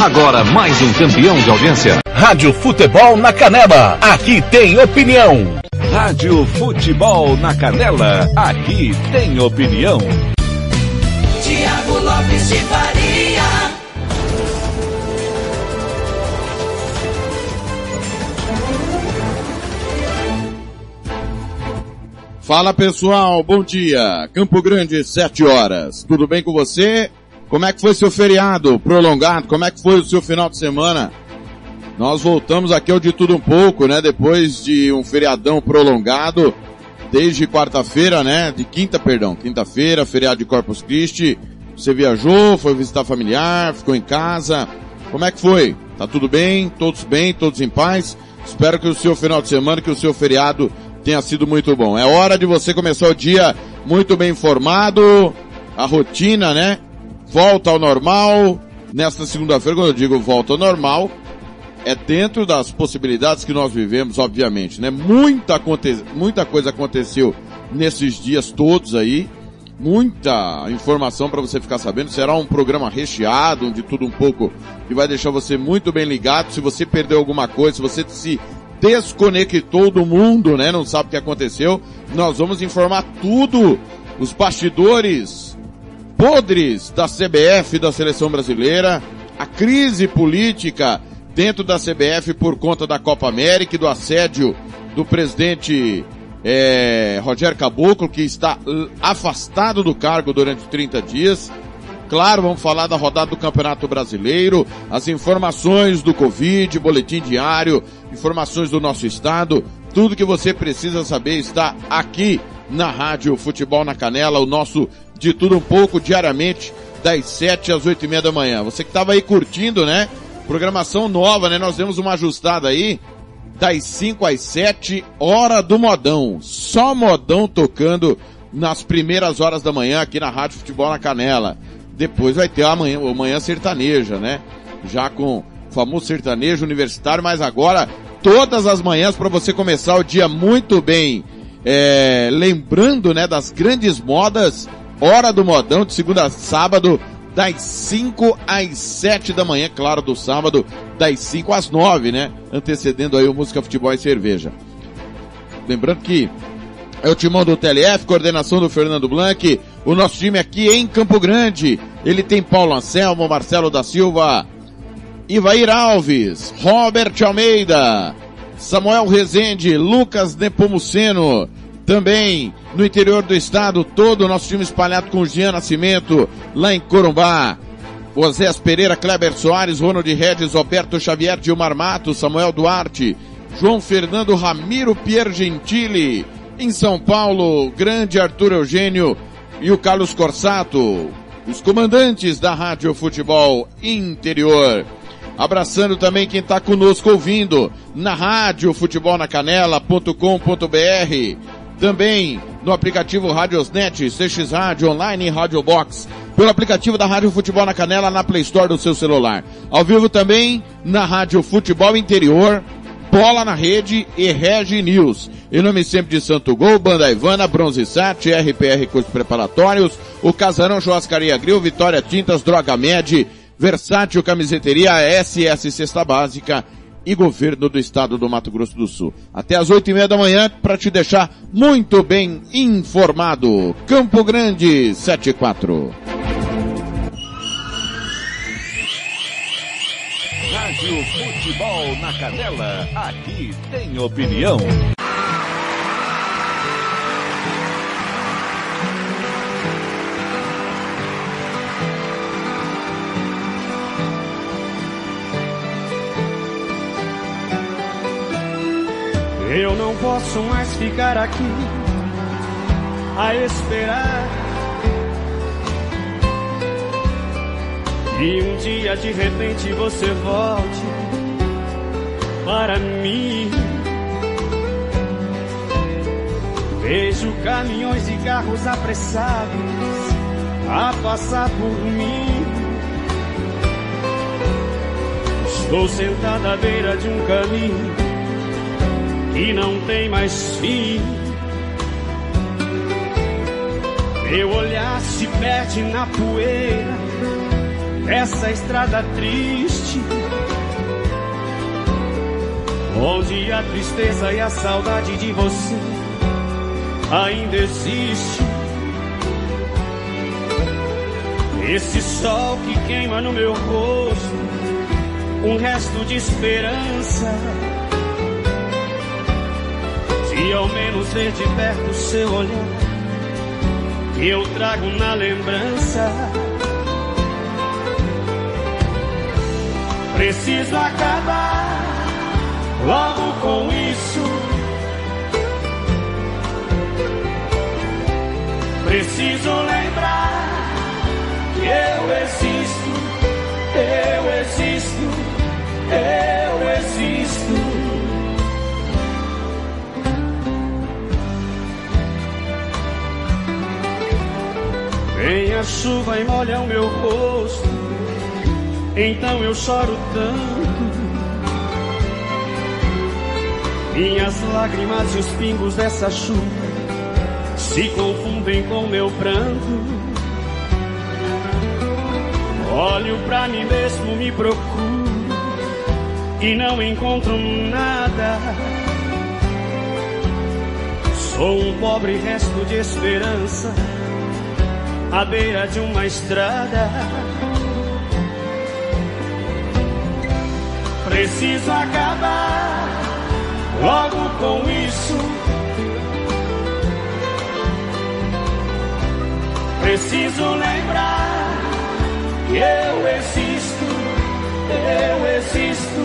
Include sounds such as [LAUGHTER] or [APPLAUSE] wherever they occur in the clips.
Agora mais um campeão de audiência. Rádio Futebol na Canela. Aqui tem opinião. Rádio Futebol na Canela. Aqui tem opinião. Tiago Lopes de Faria. Fala pessoal, bom dia. Campo Grande, 7 horas. Tudo bem com você? Como é que foi seu feriado prolongado? Como é que foi o seu final de semana? Nós voltamos aqui ao de tudo um pouco, né? Depois de um feriadão prolongado, desde quarta-feira, né? De quinta, perdão, quinta-feira, feriado de Corpus Christi. Você viajou, foi visitar familiar, ficou em casa. Como é que foi? Tá tudo bem? Todos bem? Todos em paz? Espero que o seu final de semana, que o seu feriado tenha sido muito bom. É hora de você começar o dia muito bem informado, a rotina, né? Volta ao normal. Nesta segunda-feira, quando eu digo volta ao normal, é dentro das possibilidades que nós vivemos, obviamente, né? Muita, aconte muita coisa aconteceu nesses dias todos aí. Muita informação para você ficar sabendo. Será um programa recheado, de tudo um pouco, que vai deixar você muito bem ligado. Se você perdeu alguma coisa, se você se desconectou do mundo, né? Não sabe o que aconteceu. Nós vamos informar tudo, os bastidores podres da CBF da seleção brasileira, a crise política dentro da CBF por conta da Copa América e do assédio do presidente é, Rogério Caboclo, que está afastado do cargo durante 30 dias. Claro, vamos falar da rodada do Campeonato Brasileiro, as informações do Covid, boletim diário, informações do nosso estado, tudo que você precisa saber está aqui na Rádio Futebol na Canela, o nosso de tudo um pouco diariamente, das 7 às 8 e meia da manhã. Você que estava aí curtindo, né? Programação nova, né? Nós demos uma ajustada aí, das 5 às 7, hora do modão. Só modão tocando nas primeiras horas da manhã aqui na Rádio Futebol na Canela. Depois vai ter a manhã, a manhã sertaneja, né? Já com o famoso sertanejo universitário, mas agora todas as manhãs para você começar o dia muito bem, é, lembrando, né, das grandes modas, hora do modão de segunda a sábado, das 5 às 7 da manhã, claro, do sábado, das 5 às 9, né? Antecedendo aí o Música Futebol e Cerveja. Lembrando que é o timão do TLF, coordenação do Fernando Blanc. O nosso time aqui em Campo Grande. Ele tem Paulo Anselmo, Marcelo da Silva, Ivair Alves, Robert Almeida, Samuel Rezende, Lucas Nepomuceno. Também no interior do estado, todo o nosso time espalhado com Jean Nascimento, lá em Corumbá. Osés Pereira, Kleber Soares, Ronald Regis, Roberto Xavier, Dilmar Matos, Samuel Duarte, João Fernando Ramiro Pier Gentili, em São Paulo, grande Arthur Eugênio e o Carlos Corsato, os comandantes da Rádio Futebol Interior. Abraçando também quem está conosco ouvindo na rádio Futebol na Canela.com.br. Também no aplicativo Radiosnet, CX Rádio Online e Rádio Box. Pelo aplicativo da Rádio Futebol na Canela na Play Store do seu celular. Ao vivo também na Rádio Futebol Interior, Bola na Rede e Regi News. Em nome sempre de Santo Gol, Banda Ivana, Bronze Sat, RPR Cursos Preparatórios, o Casarão Churrascaria Grill, Vitória Tintas, Droga Med, Versátil Camiseteria, SS Cesta Básica e Governo do Estado do Mato Grosso do Sul. Até às oito e meia da manhã para te deixar muito bem informado. Campo Grande, 74. Rádio Futebol na Canela, aqui tem opinião. Eu não posso mais ficar aqui a esperar. E um dia de repente você volte para mim. Vejo caminhões e carros apressados a passar por mim. Estou sentada à beira de um caminho e não tem mais fim. Meu olhar se perde na poeira, essa estrada triste, onde a tristeza e a saudade de você ainda existe. Esse sol que queima no meu rosto, um resto de esperança. Se ao menos ver de perto seu olhar, que eu trago na lembrança. Preciso acabar logo com isso. Preciso lembrar que eu existo, eu existo, eu existo. Vem a chuva e molha o meu rosto, então eu choro tanto. Minhas lágrimas e os pingos dessa chuva se confundem com meu pranto. Olho pra mim mesmo, me procuro e não encontro nada. Sou um pobre resto de esperança à beira de uma estrada. Preciso acabar logo com isso. Preciso lembrar que eu existo, eu existo,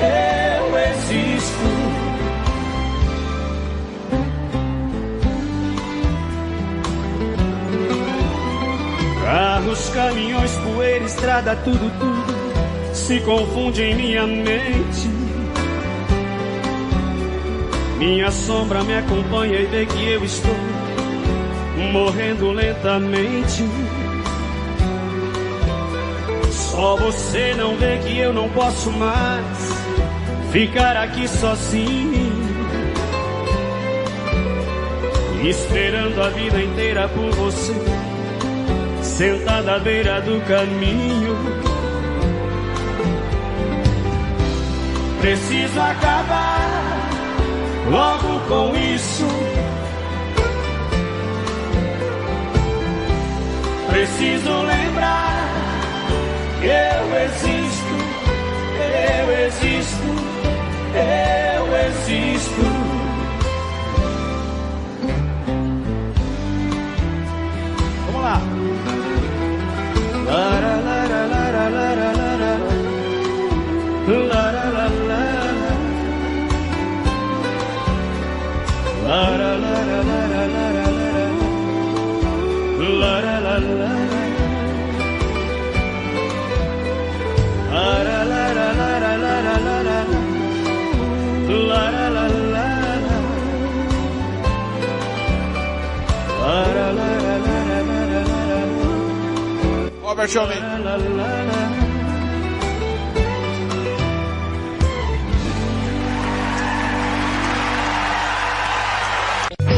eu existo. Carros, caminhões, poeira, estrada, tudo, tudo se confunde em minha mente. Minha sombra me acompanha e vê que eu estou morrendo lentamente. Só você não vê que eu não posso mais ficar aqui sozinho. Esperando a vida inteira por você sentada à beira do caminho. Preciso acabar logo com isso. Preciso lembrar que eu existo, eu existo, eu existo. la la la la la la Robert.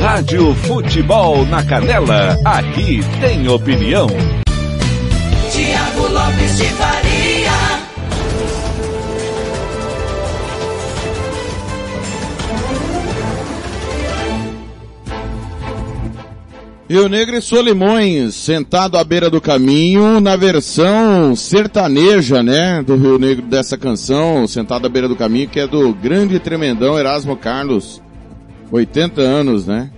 Rádio Futebol na Canela, aqui tem opinião. Tiago Lopes de Faria. Rio Negro e Solimões, sentado à beira do caminho, na versão sertaneja, né, do Rio Negro dessa canção, sentado à beira do caminho, que é do grande tremendão Erasmo Carlos, 80 anos, né,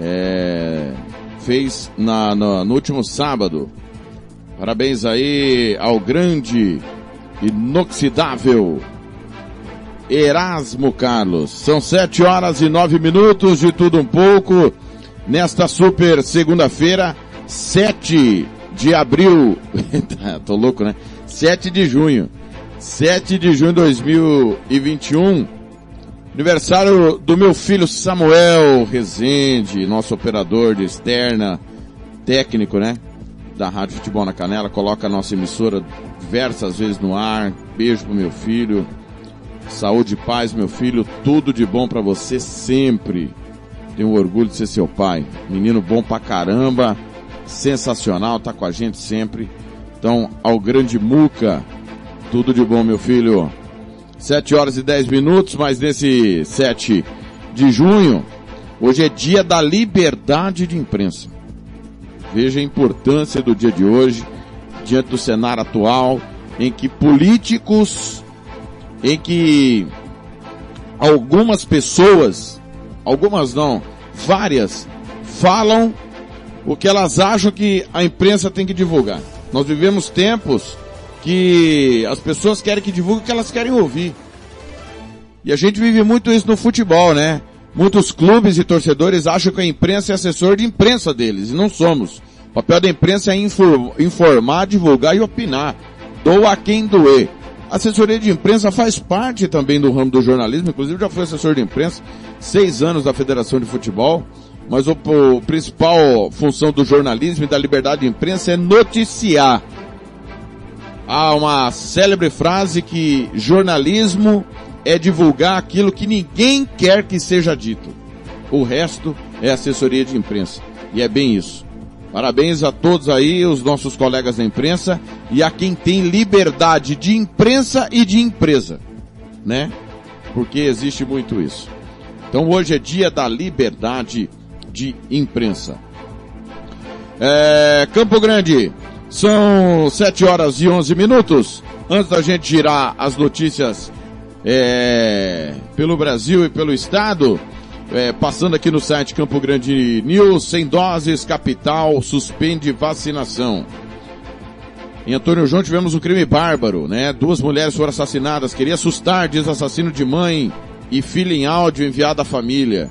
é, fez na, no, no último sábado. Parabéns aí ao grande, inoxidável Erasmo Carlos. São sete horas e nove minutos de tudo um pouco nesta super segunda-feira, 7 de abril. [LAUGHS] Tô louco, né? 7 de junho. 7 de junho de 2021. Aniversário do meu filho Samuel Rezende, nosso operador de externa, técnico, né? Da Rádio Futebol na Canela, coloca a nossa emissora diversas vezes no ar. Beijo pro meu filho. Saúde e paz, meu filho. Tudo de bom para você sempre. Tenho orgulho de ser seu pai. Menino bom pra caramba. Sensacional, tá com a gente sempre. Então, ao grande Muca, tudo de bom, meu filho. 7 horas e 10 minutos, mas nesse 7 de junho, hoje é dia da liberdade de imprensa. Veja a importância do dia de hoje, diante do cenário atual, em que políticos, em que algumas pessoas, algumas não, várias, falam o que elas acham que a imprensa tem que divulgar. Nós vivemos tempos que as pessoas querem que divulgue o que elas querem ouvir. E a gente vive muito isso no futebol, né? Muitos clubes e torcedores acham que a imprensa é assessor de imprensa deles, e não somos. O papel da imprensa é informar, divulgar e opinar. Doa quem doer. A assessoria de imprensa faz parte também do ramo do jornalismo, inclusive já fui assessor de imprensa, seis anos da Federação de Futebol, mas o, o principal função do jornalismo e da liberdade de imprensa é noticiar. Há uma célebre frase que jornalismo é divulgar aquilo que ninguém quer que seja dito. O resto é assessoria de imprensa. E é bem isso. Parabéns a todos aí, os nossos colegas da imprensa e a quem tem liberdade de imprensa e de empresa, né? Porque existe muito isso. Então hoje é dia da liberdade de imprensa. É, Campo Grande, são 7 horas e 11 minutos. Antes da gente girar as notícias é, pelo Brasil e pelo Estado, é, passando aqui no site Campo Grande News, sem doses, capital, suspende vacinação. Em Antônio João tivemos um crime bárbaro, né? Duas mulheres foram assassinadas. Queria assustar, diz assassino de mãe e filha em áudio enviado à família.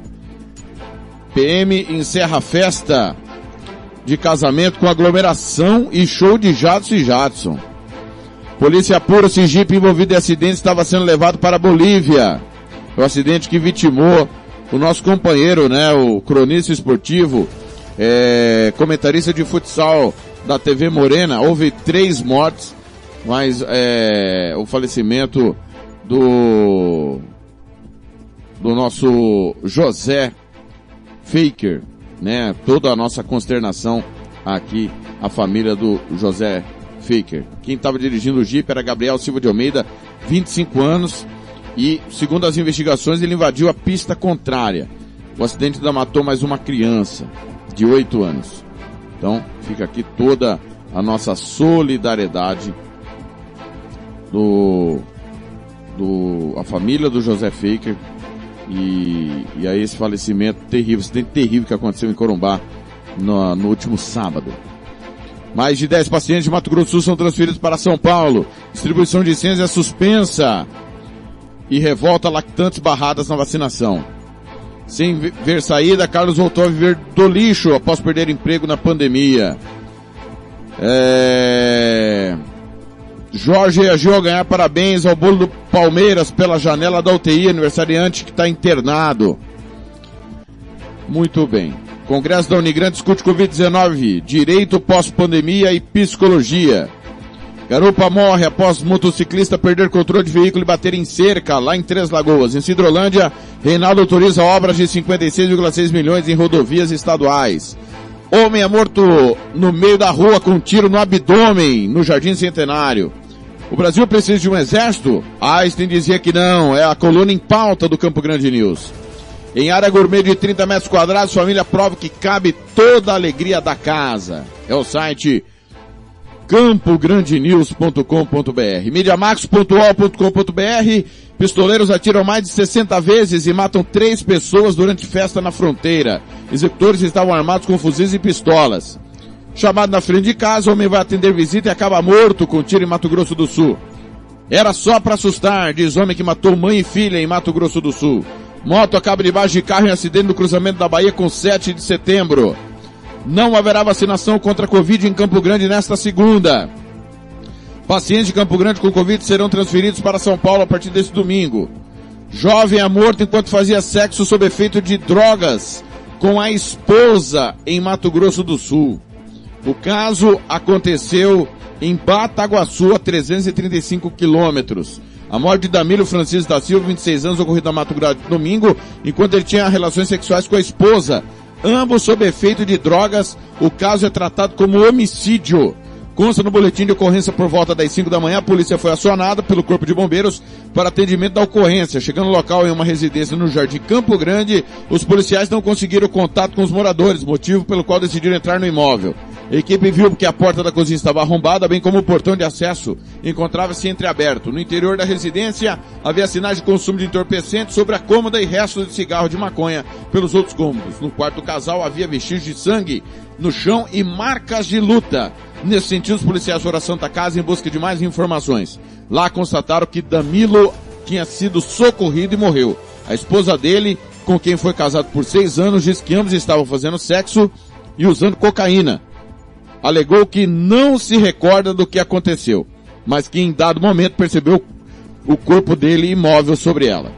PM encerra festa de casamento com aglomeração e show de Jadson e Jadson. Polícia se Jeep envolvido em acidente estava sendo levado para Bolívia. O acidente que vitimou o nosso companheiro, né, o cronista esportivo, é, comentarista de futsal da TV Morena, houve três mortes, mas é, o falecimento do do nosso José Faker, né? Toda a nossa consternação aqui, a família do José Faker. Quem estava dirigindo o Jeep era Gabriel Silva de Almeida, 25 anos, e, segundo as investigações, ele invadiu a pista contrária. O acidente ainda matou mais uma criança de 8 anos. Então, fica aqui toda a nossa solidariedade do, do a família do José Faker e, e aí esse falecimento terrível, acidente terrível que aconteceu em Corumbá no, no último sábado. Mais de 10 pacientes de Mato Grosso do Sul são transferidos para São Paulo. Distribuição de licenças é suspensa e revolta lactantes barradas na vacinação. Sem ver saída, Carlos voltou a viver do lixo após perder emprego na pandemia. É... Jorge reagiu a ganhar parabéns ao bolo do Palmeiras pela janela da UTI, aniversariante que está internado. Muito bem. Congresso da Unigrande discute Covid-19, direito pós-pandemia e psicologia. Garupa morre após motociclista perder controle de veículo e bater em cerca lá em Três Lagoas. Em Cidrolândia, Reinaldo autoriza obras de 56,6 milhões em rodovias estaduais. Homem é morto no meio da rua com um tiro no abdômen, no Jardim Centenário. O Brasil precisa de um exército? Einstein dizia que não, é a coluna em pauta do Campo Grande News. Em área gourmet de 30 metros quadrados, família prova que cabe toda a alegria da casa. É o site campograndenews.com.br. Mediamax.ol.com.br. Pistoleiros atiram mais de 60 vezes e matam três pessoas durante festa na fronteira. Executores estavam armados com fuzis e pistolas. Chamado na frente de casa, o homem vai atender visita e acaba morto com tiro em Mato Grosso do Sul. Era só para assustar, diz homem que matou mãe e filha em Mato Grosso do Sul. Moto acaba debaixo de carro em acidente no cruzamento da Bahia com 7 de setembro. Não haverá vacinação contra a Covid em Campo Grande nesta segunda. Pacientes de Campo Grande com Covid serão transferidos para São Paulo a partir desse domingo. Jovem é morto enquanto fazia sexo sob efeito de drogas com a esposa em Mato Grosso do Sul. O caso aconteceu em Bataguaçu, a 335 quilômetros. A morte de Damiro Francisco da Silva, 26 anos, ocorrida na Mato Grosso domingo, enquanto ele tinha relações sexuais com a esposa, ambos sob efeito de drogas. O caso é tratado como homicídio. Consta no boletim de ocorrência por volta das 5 da manhã, a polícia foi acionada pelo Corpo de Bombeiros para atendimento da ocorrência. Chegando no local em uma residência no Jardim Campo Grande, os policiais não conseguiram contato com os moradores, motivo pelo qual decidiram entrar no imóvel. A equipe viu que a porta da cozinha estava arrombada, bem como o portão de acesso encontrava-se entreaberto. No interior da residência havia sinais de consumo de entorpecentes sobre a cômoda e restos de cigarro de maconha pelos outros cômodos. No quarto do casal havia vestígios de sangue no chão e marcas de luta. Nesse sentido, os policiais foram à Santa Casa em busca de mais informações. Lá constataram que Danilo tinha sido socorrido e morreu. A esposa dele, com quem foi casado por seis anos, diz que ambos estavam fazendo sexo e usando cocaína alegou que não se recorda do que aconteceu, mas que em dado momento percebeu o corpo dele imóvel sobre ela.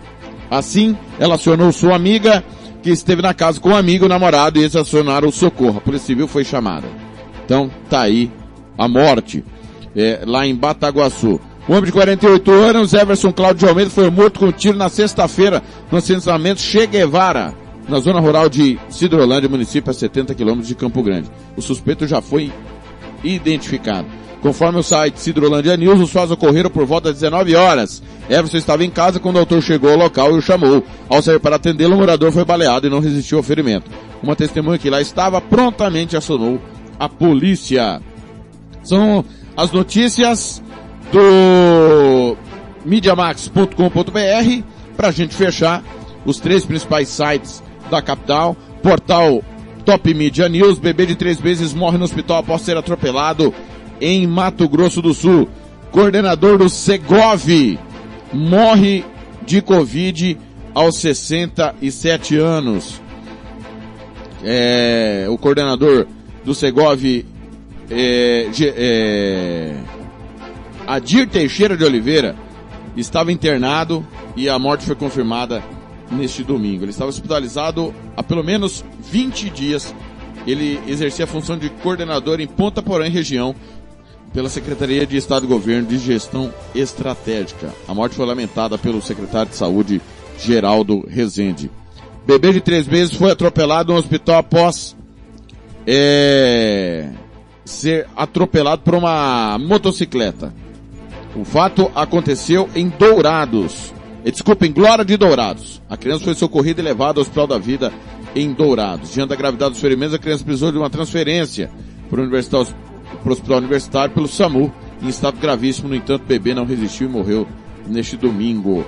Assim, ela acionou sua amiga, que esteve na casa com um amigo, o namorado, e eles acionaram o socorro. A Polícia Civil foi chamada. Então, tá aí a morte, é, lá em Bataguaçu. O homem de 48 anos, Everson Cláudio de Almeida, foi morto com um tiro na sexta-feira no assentamento Che Guevara, na zona rural de Cidrolândia, município a 70 quilômetros de Campo Grande. O suspeito já foi identificado. Conforme o site Cidrolândia News, os fatos ocorreram por volta das 19 horas. Everson estava em casa quando o autor chegou ao local e o chamou. Ao sair para atendê-lo, o morador foi baleado e não resistiu ao ferimento. Uma testemunha que lá estava prontamente acionou a polícia. São as notícias do MediaMax.com.br para a gente fechar os três principais sites da capital. Portal Top Media News, bebê de três meses morre no hospital após ser atropelado em Mato Grosso do Sul. Coordenador do Segov morre de Covid aos 67 anos. É, o coordenador do Segov, é, é, Adir Teixeira de Oliveira, estava internado e a morte foi confirmada neste domingo. Ele estava hospitalizado há pelo menos 20 dias. Ele exercia a função de coordenador em Ponta Porã, região, pela Secretaria de Estado e Governo de Gestão Estratégica. A morte foi lamentada pelo secretário de Saúde, Geraldo Rezende. Bebê de três meses foi atropelado no hospital após é, ser atropelado por uma motocicleta. O fato aconteceu em Dourados. Desculpa, em Glória de Dourados. A criança foi socorrida e levada ao Hospital da Vida em Dourados. Diante da gravidade dos ferimentos, a criança precisou de uma transferência para o Hospital Universitário pelo SAMU, em estado gravíssimo. No entanto, o bebê não resistiu e morreu neste domingo.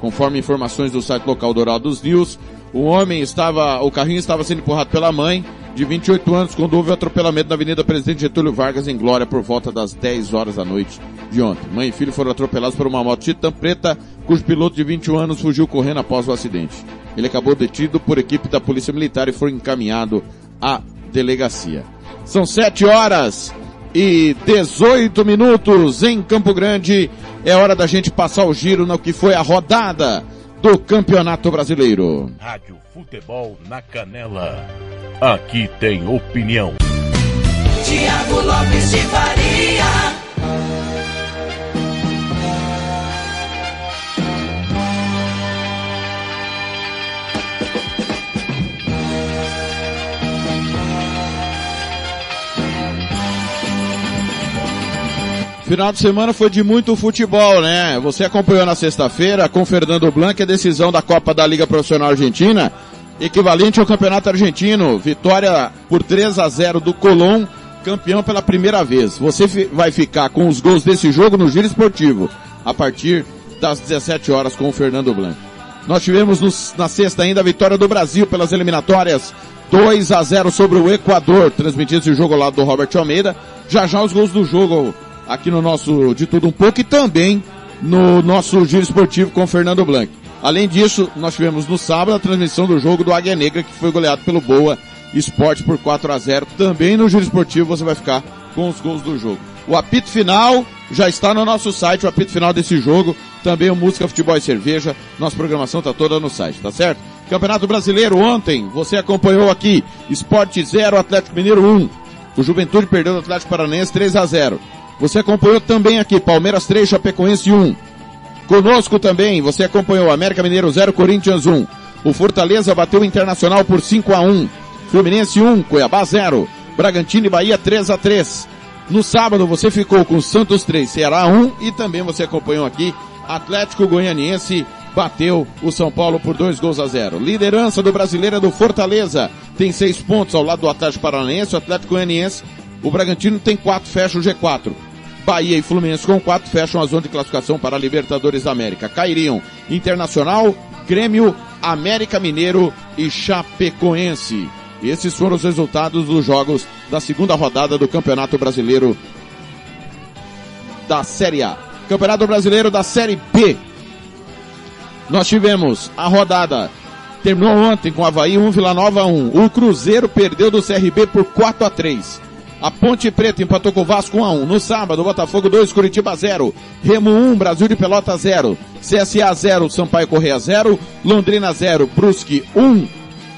Conforme informações do site local Dourados News, o homem estava, o carrinho estava sendo empurrado pela mãe, de 28 anos, quando houve o atropelamento na Avenida Presidente Getúlio Vargas, em Glória, por volta das 10 horas da noite de ontem. Mãe e filho foram atropelados por uma moto Titan preta, cujo piloto de 21 anos fugiu correndo após o acidente. Ele acabou detido por equipe da Polícia Militar e foi encaminhado à delegacia. São 7 horas e 18 minutos em Campo Grande. É hora da gente passar o giro no que foi a rodada do Campeonato Brasileiro. Rádio Futebol na Canela. Aqui tem opinião. Tiago Lopes de Faria. Final de semana foi de muito futebol, né? Você acompanhou na sexta-feira com Fernando Blanc a decisão da Copa da Liga Profissional Argentina, equivalente ao Campeonato Argentino. Vitória por 3 a 0 do Colón, campeão pela primeira vez. Você vai ficar com os gols desse jogo no Giro Esportivo, a partir das 17 horas com o Fernando Blanc. Nós tivemos no, na sexta ainda a vitória do Brasil pelas eliminatórias 2 a 0 sobre o Equador, transmitindo esse jogo ao lado do Robert Almeida. Já já os gols do jogo aqui no nosso De Tudo Um Pouco e também no nosso Giro Esportivo com o Fernando Blanc. Além disso, nós tivemos no sábado a transmissão do jogo do Águia Negra, que foi goleado pelo Boa Esporte por 4 a 0 Também no Giro Esportivo você vai ficar com os gols do jogo. O apito final já está no nosso site, o apito final desse jogo. Também o Música, Futebol e Cerveja. Nossa programação está toda no site, tá certo? Campeonato Brasileiro ontem, você acompanhou aqui. Esporte 0, Atlético Mineiro 1. O Juventude perdeu do Atlético Paranaense 3 a 0. Você acompanhou também aqui, Palmeiras 3, Chapecoense 1. Conosco também, você acompanhou América Mineiro 0, Corinthians 1. O Fortaleza bateu o Internacional por 5 a 1. Fluminense 1, Cuiabá 0. Bragantino e Bahia 3 a 3. No sábado você ficou com Santos 3, Ceará 1 e também você acompanhou aqui Atlético Goianiense bateu o São Paulo por dois gols a zero. Liderança do brasileiro é do Fortaleza, tem seis pontos ao lado do Atlético Paranaense, o Atlético Goianiense, o Bragantino tem quatro, fecha o G4. Bahia e Fluminense com quatro fecham a zona de classificação para a Libertadores da América. Cairiam Internacional, Grêmio, América Mineiro e Chapecoense. Esses foram os resultados dos jogos da segunda rodada do Campeonato Brasileiro da Série A. Campeonato Brasileiro da Série B. Nós tivemos a rodada terminou ontem com Havaí 1, Vila Nova 1. O Cruzeiro perdeu do CRB por 4 a 3. A Ponte Preta empatou com o Vasco 1 a 1. No sábado, Botafogo 2, Curitiba 0. Remo 1, Brasil de Pelota 0. CSA 0, Sampaio Correia 0. Londrina 0, Brusque 1.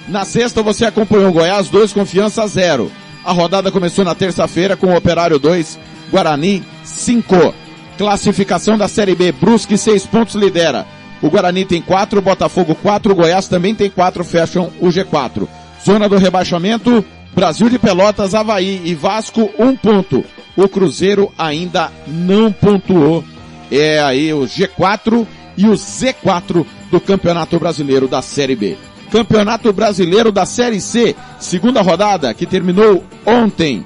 Na sexta você acompanhou Goiás 2, Confiança 0. A rodada começou na terça-feira com o Operário 2, Guarani 5. Classificação da Série B, Brusque 6 pontos lidera. O Guarani tem 4, Botafogo 4, Goiás também tem 4, fecham o G4. Zona do rebaixamento, Brasil de Pelotas, Havaí e Vasco, um ponto. O Cruzeiro ainda não pontuou. É aí o G4 e o Z4 do Campeonato Brasileiro da Série B. Campeonato Brasileiro da Série C, segunda rodada, que terminou ontem.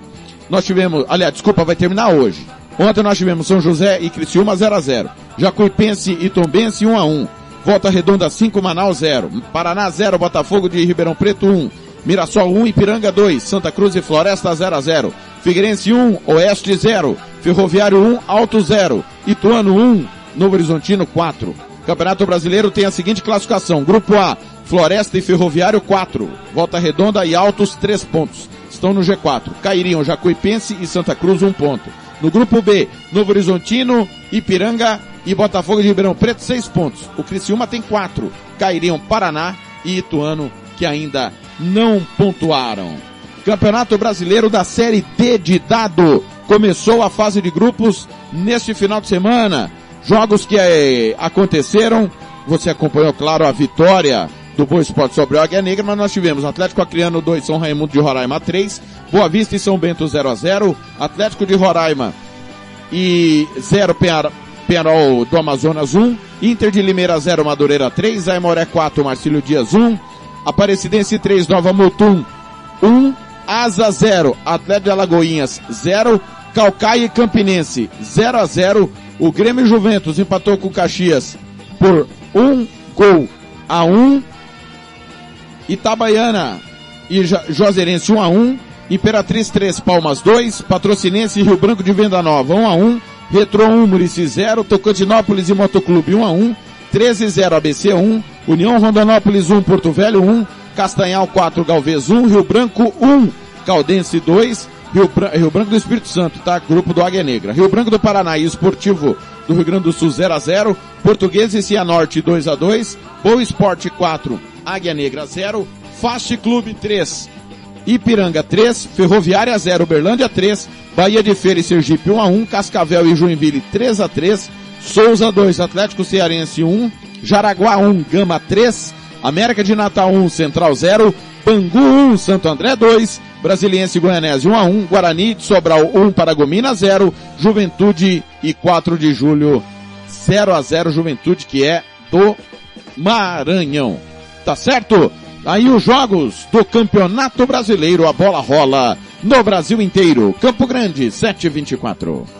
Nós tivemos, aliás, desculpa, vai terminar hoje. Ontem nós tivemos São José e Criciúma 0 a 0 Jacuipense e Tombense 1 a 1 Volta Redonda 5, Manaus 0. Paraná 0, Botafogo de Ribeirão Preto 1. Mirassol 1, Ipiranga 2. Santa Cruz e Floresta 0 a 0 Figueirense 1, Oeste 0. Ferroviário 1, Alto 0. Ituano 1, Novo Horizontino 4. Campeonato Brasileiro tem a seguinte classificação. Grupo A, Floresta e Ferroviário 4. Volta Redonda e Altos 3 pontos. Estão no G4. Cairiam Jacuipense e Santa Cruz 1 ponto. No grupo B, Novo Horizontino, Ipiranga e Botafogo de Ribeirão Preto, seis pontos. O Criciúma tem quatro. Cairiam Paraná e Ituano, que ainda não pontuaram. Campeonato Brasileiro da Série D de dado. Começou a fase de grupos neste final de semana. Jogos que eh, aconteceram. Você acompanhou, claro, a vitória do Boa Esporte sobre o Águia Negra, mas nós tivemos Atlético Acreano 2, São Raimundo de Roraima 3, Boa Vista e São Bento 0 a 0 Atlético de Roraima e 0 Penarol do Amazonas 1, Inter de Limeira 0, Madureira 3, Aimoré 4, Marcílio Dias 1, Aparecidense 3, Nova Mutum. 1, Asa 0, Atlético de Alagoinhas 0, Calcaia e Campinense 0 a 0, o Grêmio Juventus empatou com Caxias por 1 gol a 1, Itabaiana e Juazeirense 1 a 1, Imperatriz 3, Palmas 2, Patrocinense e Rio Branco de Venda Nova 1 a 1, Retro 1, Murici 0, Tocantinópolis e Motoclube 1 a 1, 13 0 ABC 1, União Rondonópolis 1, Porto Velho 1, Castanhal 4, Galvez 1, Rio Branco 1, Caldense 2, Rio, Rio, Branco do Espírito Santo, tá? Grupo do Águia Negra. Rio Branco do Paraná e Esportivo do Rio Grande do Sul 0 a 0, Português e Cianorte 2 a 2, Boa Esporte 4, Águia Negra 0, Fast Clube 3, Ipiranga 3, Ferroviária 0, Berlândia 3, Bahia de Feira e Sergipe 1 a 1, Cascavel e Joinville 3 a 3, Souza 2, Atlético Cearense 1, Jaraguá 1, Gama 3, América de Natal 1, Central 0, Bangu 1, Santo André 2, Brasiliense e Goianese 1 a 1, Guarani de Sobral 1, Paragomina 0, Juventude e 4 de julho 0 a 0, Juventude que é do Maranhão. Tá certo? Aí os jogos do Campeonato Brasileiro, a bola rola no Brasil inteiro. Campo Grande, 724.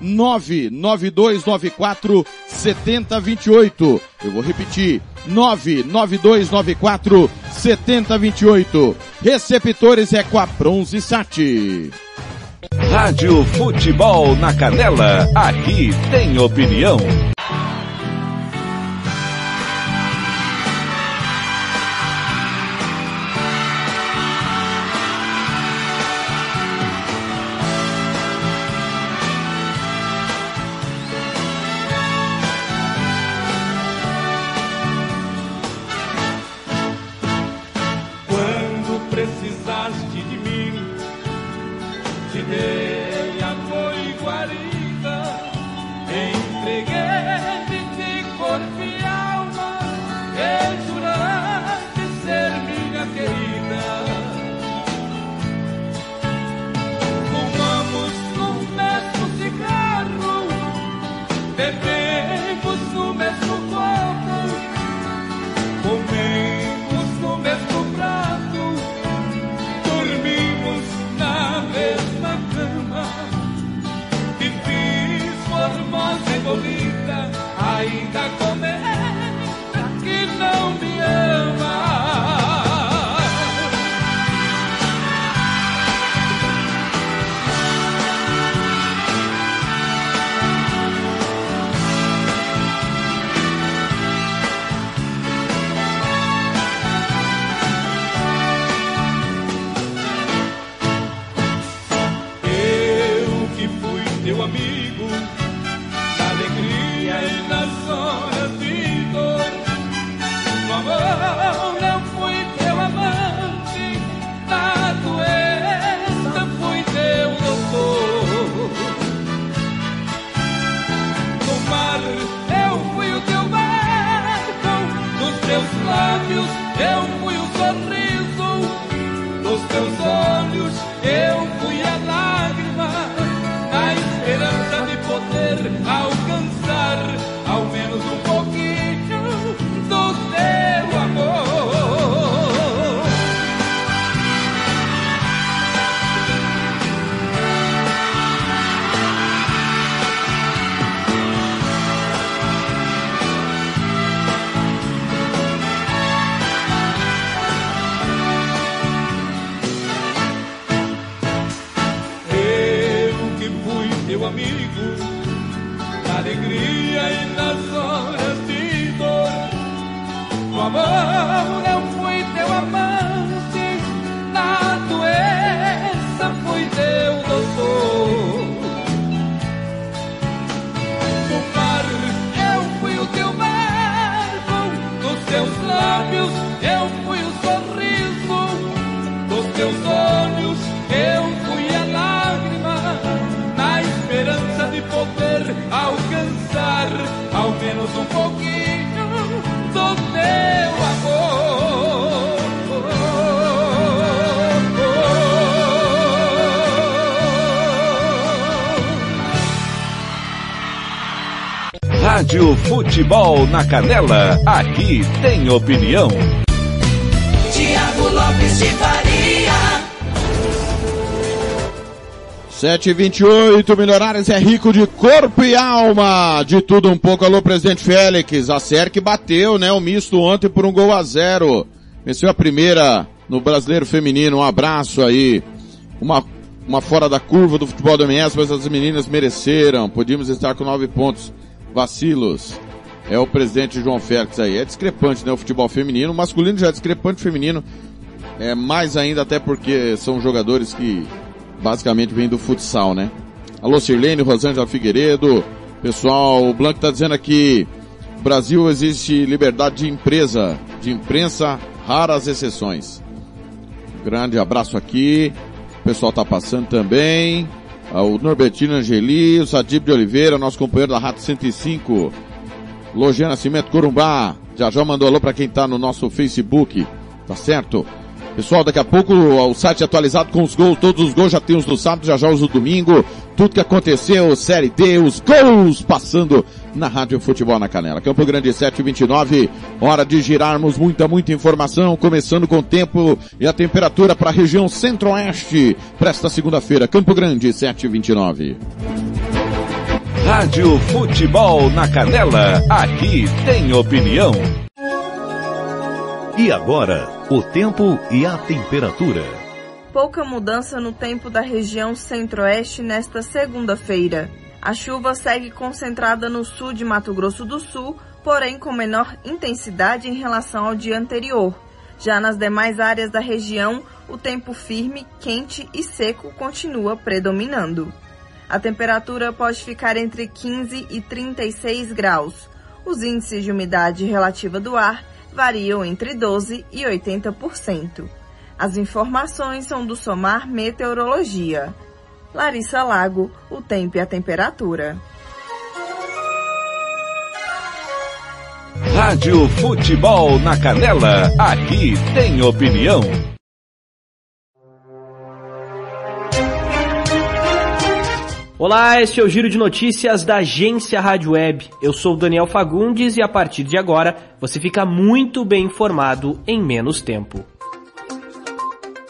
99294 7028. Eu vou repetir. 99294 7028. Receptores é com a Bronze Sat. Rádio Futebol na Canela. Aqui tem opinião. trigo, alegria e en las horas dor. No amor não foi teu amante, dado eu foi teu doutor. No mar eu fui o teu barco, nos teus lábios eu fui o sorriso, nos teus olhos eu fui Rádio Futebol na Canela, aqui tem opinião. Tiago Lopes de Faria. 728 milionários é rico de corpo e alma. De tudo um pouco. Alô, presidente Félix. A SERC bateu, né? O misto ontem por um gol a zero. Venceu a primeira no brasileiro feminino. Um abraço aí. Uma, uma fora da curva do futebol do MS, mas as meninas mereceram. Podíamos estar com nove pontos. Vacilos. É o presidente João Félix aí. É discrepante, né? O futebol feminino. O masculino já é discrepante, feminino é mais ainda até porque são jogadores que basicamente vem do futsal, né? Alô, Sirlene, Rosângela Figueiredo. Pessoal, o Blanco tá dizendo aqui, Brasil existe liberdade de empresa, de imprensa, raras exceções. Grande abraço aqui. O pessoal tá passando também. Ah, O Norbertino Angeli, o Sadib de Oliveira, nosso companheiro da Rato 105. Logé Nascimento Corumbá. Já já mandou alô pra quem tá no nosso Facebook. Tá certo? Pessoal, daqui a pouco o site atualizado com os gols, todos os gols, já tem os do sábado, já já os do domingo, tudo que aconteceu, Série D, os gols passando na Rádio Futebol na Canela. Campo Grande 729, hora de girarmos muita, muita informação, começando com o tempo e a temperatura para a região centro-oeste, para esta segunda-feira, Campo Grande 729. Rádio Futebol na Canela, aqui tem opinião. E agora, o tempo e a temperatura. Pouca mudança no tempo da região centro-oeste nesta segunda-feira. A chuva segue concentrada no sul de Mato Grosso do Sul, porém com menor intensidade em relação ao dia anterior. Já nas demais áreas da região, o tempo firme, quente e seco continua predominando. A temperatura pode ficar entre 15 e 36 graus. Os índices de umidade relativa do ar variam entre 12 e 80%. As informações são do Somar Meteorologia. Larissa Lago, o tempo e a temperatura. Rádio Futebol na Canela, aqui tem opinião. Olá, este é o Giro de Notícias da Agência Rádio Web. Eu sou o Daniel Fagundes e a partir de agora você fica muito bem informado em menos tempo.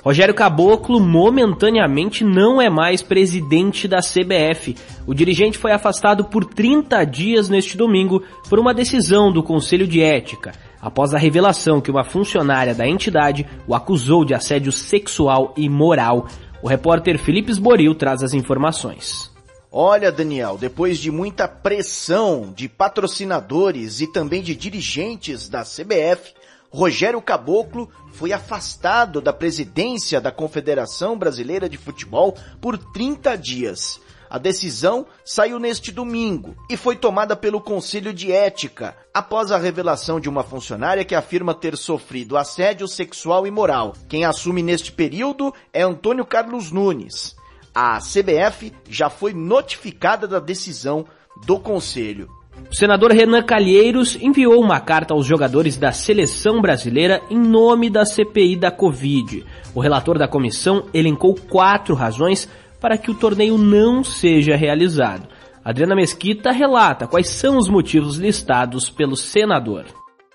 Rogério Caboclo momentaneamente não é mais presidente da CBF. O dirigente foi afastado por 30 dias neste domingo por uma decisão do Conselho de Ética, após a revelação que uma funcionária da entidade o acusou de assédio sexual e moral. O repórter Felipe Sboril traz as informações. Olha, Daniel, depois de muita pressão de patrocinadores e também de dirigentes da CBF, Rogério Caboclo foi afastado da presidência da Confederação Brasileira de Futebol por 30 dias. A decisão saiu neste domingo e foi tomada pelo Conselho de Ética, após a revelação de uma funcionária que afirma ter sofrido assédio sexual e moral. Quem assume neste período é Antônio Carlos Nunes. A CBF já foi notificada da decisão do Conselho. O senador Renan Calheiros enviou uma carta aos jogadores da seleção brasileira em nome da CPI da Covid. O relator da comissão elencou quatro razões para que o torneio não seja realizado. Adriana Mesquita relata quais são os motivos listados pelo senador.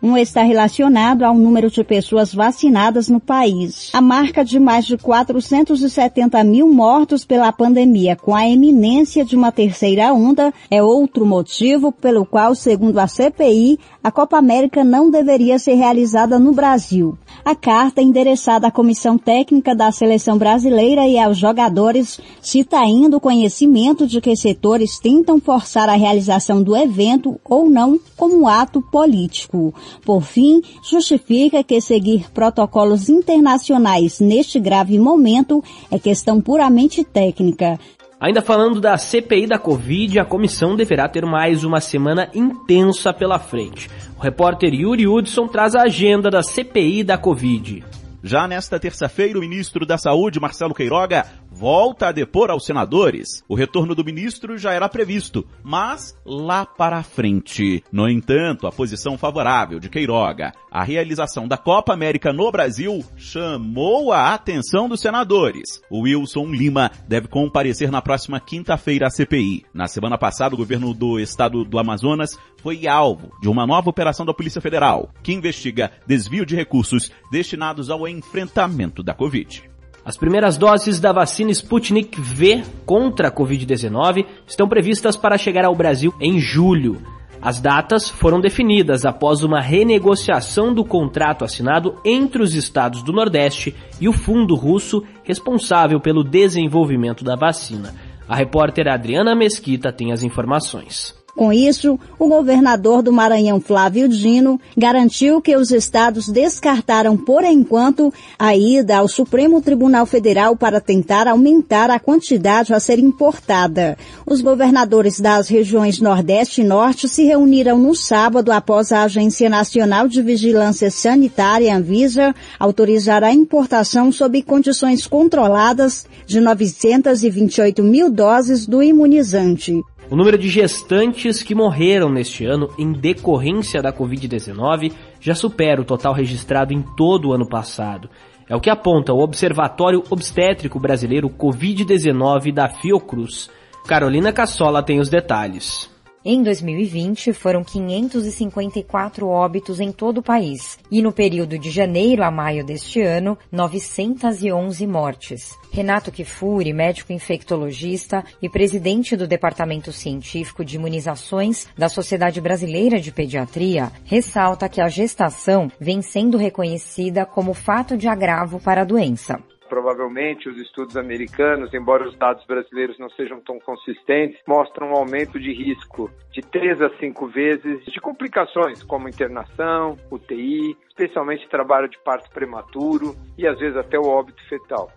Um está relacionado ao número de pessoas vacinadas no país. A marca de mais de 470 mil mortos pela pandemia, com a eminência de uma terceira onda, é outro motivo pelo qual, segundo a CPI, a Copa América não deveria ser realizada no Brasil. A carta endereçada à Comissão Técnica da Seleção Brasileira e aos jogadores cita ainda o conhecimento de que setores tentam forçar a realização do evento ou não como ato político. Por fim, justifica que seguir protocolos internacionais neste grave momento é questão puramente técnica. Ainda falando da CPI da Covid, a comissão deverá ter mais uma semana intensa pela frente. O repórter Yuri Hudson traz a agenda da CPI da Covid. Já nesta terça-feira, o ministro da Saúde, Marcelo Queiroga, volta a depor aos senadores. O retorno do ministro já era previsto, mas lá para frente. No entanto, a posição favorável de Queiroga à realização da Copa América no Brasil chamou a atenção dos senadores. O Wilson Lima deve comparecer na próxima quinta-feira à CPI. Na semana passada, o governo do estado do Amazonas foi alvo de uma nova operação da Polícia Federal, que investiga desvio de recursos destinados ao enfrentamento da Covid. As primeiras doses da vacina Sputnik V contra a Covid-19 estão previstas para chegar ao Brasil em julho. As datas foram definidas após uma renegociação do contrato assinado entre os estados do Nordeste e o fundo russo responsável pelo desenvolvimento da vacina. A repórter Adriana Mesquita tem as informações. Com isso, o governador do Maranhão, Flávio Dino, garantiu que os estados descartaram por enquanto a ida ao Supremo Tribunal Federal para tentar aumentar a quantidade a ser importada. Os governadores das regiões Nordeste e Norte se reuniram no sábado após a Agência Nacional de Vigilância Sanitária, Anvisa, autorizar a importação sob condições controladas de 928 mil doses do imunizante. O número de gestantes que morreram neste ano em decorrência da Covid-19 já supera o total registrado em todo o ano passado. É o que aponta o Observatório Obstétrico Brasileiro Covid-19 da Fiocruz. Carolina Cassola tem os detalhes. Em 2020, foram 554 óbitos em todo o país e no período de janeiro a maio deste ano, 911 mortes. Renato Kifuri, médico infectologista e presidente do Departamento Científico de Imunizações da Sociedade Brasileira de Pediatria, ressalta que a gestação vem sendo reconhecida como fato de agravo para a doença. Provavelmente os estudos americanos, embora os dados brasileiros não sejam tão consistentes, mostram um aumento de risco de 3 a 5 vezes de complicações como internação, UTI, especialmente trabalho de parto prematuro e às vezes até o óbito fetal.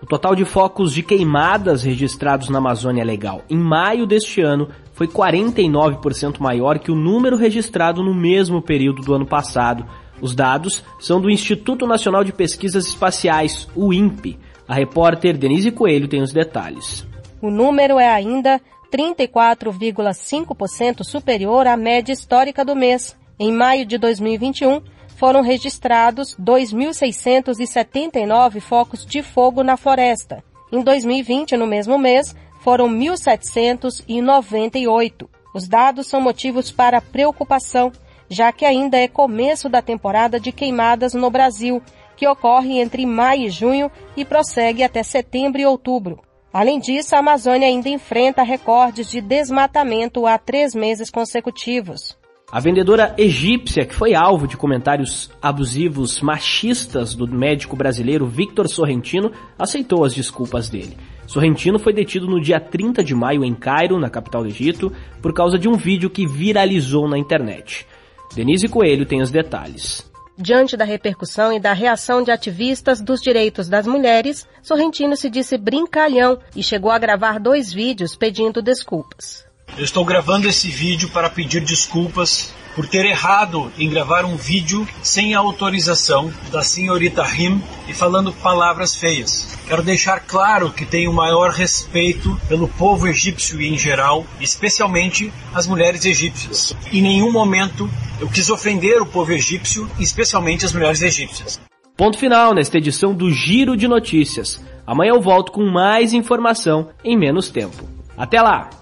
O total de focos de queimadas registrados na Amazônia Legal em maio deste ano foi 49% maior que o número registrado no mesmo período do ano passado, os dados são do Instituto Nacional de Pesquisas Espaciais, o INPE. A repórter Denise Coelho tem os detalhes. O número é ainda 34,5% superior à média histórica do mês. Em maio de 2021, foram registrados 2.679 focos de fogo na floresta. Em 2020, no mesmo mês, foram 1.798. Os dados são motivos para preocupação, já que ainda é começo da temporada de queimadas no Brasil, que ocorre entre maio e junho e prossegue até setembro e outubro. Além disso, a Amazônia ainda enfrenta recordes de desmatamento há três meses consecutivos. A vendedora egípcia, que foi alvo de comentários abusivos machistas do médico brasileiro Victor Sorrentino, aceitou as desculpas dele. Sorrentino foi detido no dia 30 de maio em Cairo, na capital do Egito, por causa de um vídeo que viralizou na internet. Denise Coelho tem os detalhes. Diante da repercussão e da reação de ativistas dos direitos das mulheres, Sorrentino se disse brincalhão e chegou a gravar dois vídeos pedindo desculpas. Eu estou gravando esse vídeo para pedir desculpas por ter errado em gravar um vídeo sem a autorização da senhorita Him e falando palavras feias. Quero deixar claro que tenho o maior respeito pelo povo egípcio em geral, especialmente as mulheres egípcias. Em nenhum momento eu quis ofender o povo egípcio, especialmente as mulheres egípcias. Ponto final nesta edição do Giro de Notícias. Amanhã eu volto com mais informação em menos tempo. Até lá!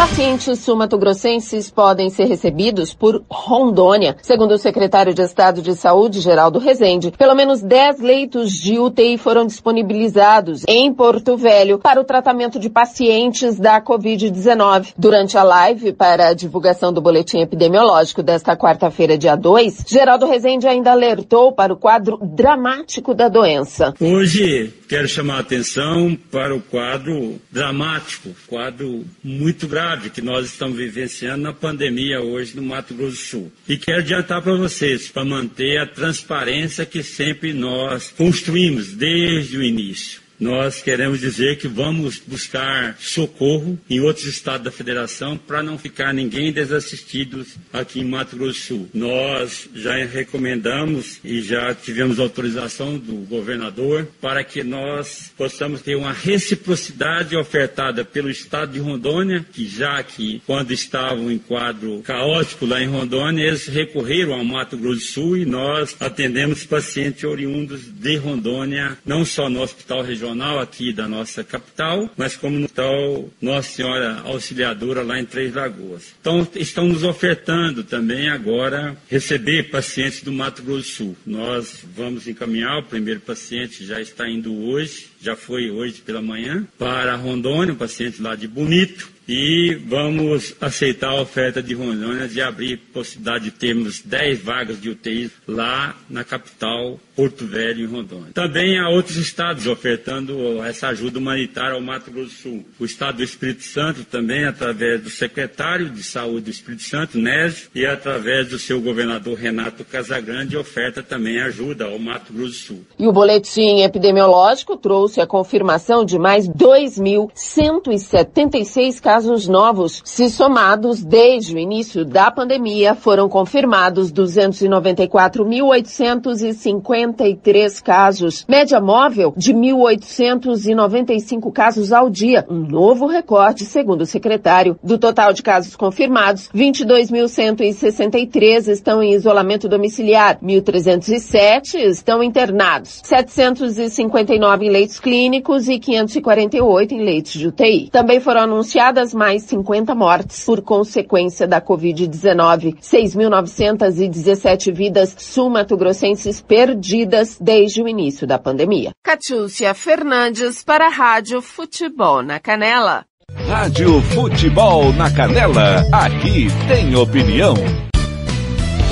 Pacientes sumatogrossenses podem ser recebidos por Rondônia. Segundo o secretário de Estado de Saúde, Geraldo Rezende, pelo menos 10 leitos de UTI foram disponibilizados em Porto Velho para o tratamento de pacientes da Covid-19. Durante a live para a divulgação do boletim epidemiológico desta quarta-feira, dia 2, Geraldo Rezende ainda alertou para o quadro dramático da doença. Hoje, quero chamar a atenção para o quadro dramático, quadro muito grave grave que nós estamos vivenciando na pandemia hoje no Mato Grosso do Sul. E quero adiantar para vocês, para manter a transparência que sempre nós construímos desde o início nós queremos dizer que vamos buscar socorro em outros estados da federação para não ficar ninguém desassistido aqui em Mato Grosso do Sul. Nós já recomendamos e já tivemos autorização do governador para que nós possamos ter uma reciprocidade ofertada pelo estado de Rondônia, que já que quando estavam em quadro caótico lá em Rondônia, eles recorreram ao Mato Grosso do Sul e nós atendemos pacientes oriundos de Rondônia, não só no Hospital Regional aqui da nossa capital, mas como no tal Nossa Senhora Auxiliadora lá em Três Lagoas. Então, estão nos ofertando também agora receber pacientes do Mato Grosso do Sul. Nós vamos encaminhar, o primeiro paciente já está indo hoje, já foi hoje pela manhã, para Rondônia, um paciente lá de Bonito, e vamos aceitar a oferta de Rondônia de abrir possibilidade de termos 10 vagas de UTI lá na capital, Porto Velho, em Rondônia. Também há outros estados ofertando essa ajuda humanitária ao Mato Grosso do Sul. O estado do Espírito Santo também, através do secretário de Saúde do Espírito Santo, Nésio, e através do seu governador Renato Casagrande, oferta também ajuda ao Mato Grosso do Sul. E o boletim epidemiológico trouxe a confirmação de mais 2.176 casos casos novos, se somados desde o início da pandemia, foram confirmados 294.853 casos, média móvel de 1.895 casos ao dia, um novo recorde, segundo o secretário. Do total de casos confirmados, 22.163 estão em isolamento domiciliar, 1.307 estão internados, 759 em leitos clínicos e 548 em leitos de UTI. Também foram anunciadas mais 50 mortes por consequência da Covid-19. 6.917 vidas sumatogrossenses perdidas desde o início da pandemia. Catiúcia Fernandes para a Rádio Futebol na Canela. Rádio Futebol na Canela, aqui tem opinião.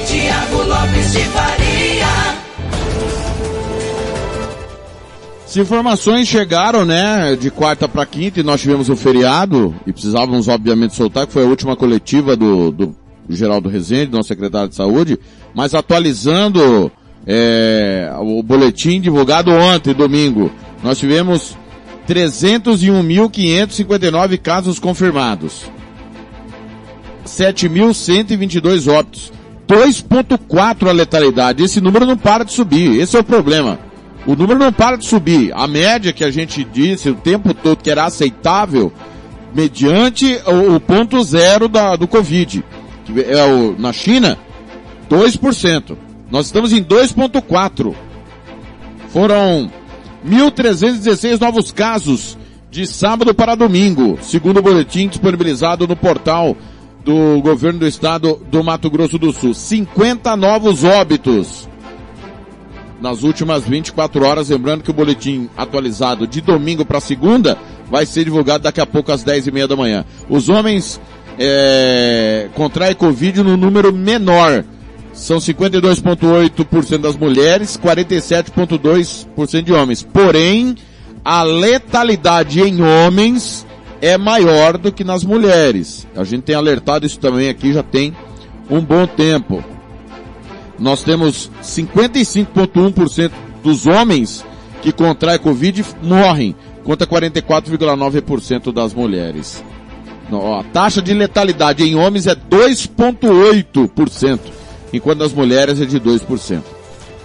Tiago Lopes de Faria. As informações chegaram, né, de quarta para quinta e nós tivemos um feriado e precisávamos obviamente soltar, que foi a última coletiva do, do Geraldo Rezende, nosso secretário de saúde, mas atualizando é, o boletim divulgado ontem, domingo, nós tivemos 301.559 casos confirmados. 7.122 óbitos. 2.4 a letalidade. Esse número não para de subir. Esse é o problema. O número não para de subir. A média que a gente disse o tempo todo que era aceitável, mediante o, o ponto zero da, do Covid, que é o, na China, 2%. Nós estamos em 2.4. Foram 1.316 novos casos de sábado para domingo, segundo o boletim disponibilizado no portal do governo do estado do Mato Grosso do Sul. 50 novos óbitos nas últimas 24 horas. Lembrando que o boletim atualizado de domingo para segunda vai ser divulgado daqui a pouco às 10 e meia da manhã. Os homens é, contraem Covid no número menor. São 52,8% das mulheres, 47,2% de homens. Porém, a letalidade em homens é maior do que nas mulheres. A gente tem alertado isso também aqui já tem um bom tempo. Nós temos 55,1% dos homens que contraem Covid morrem, contra 44,9% das mulheres. A taxa de letalidade em homens é 2,8%, enquanto nas mulheres é de 2%.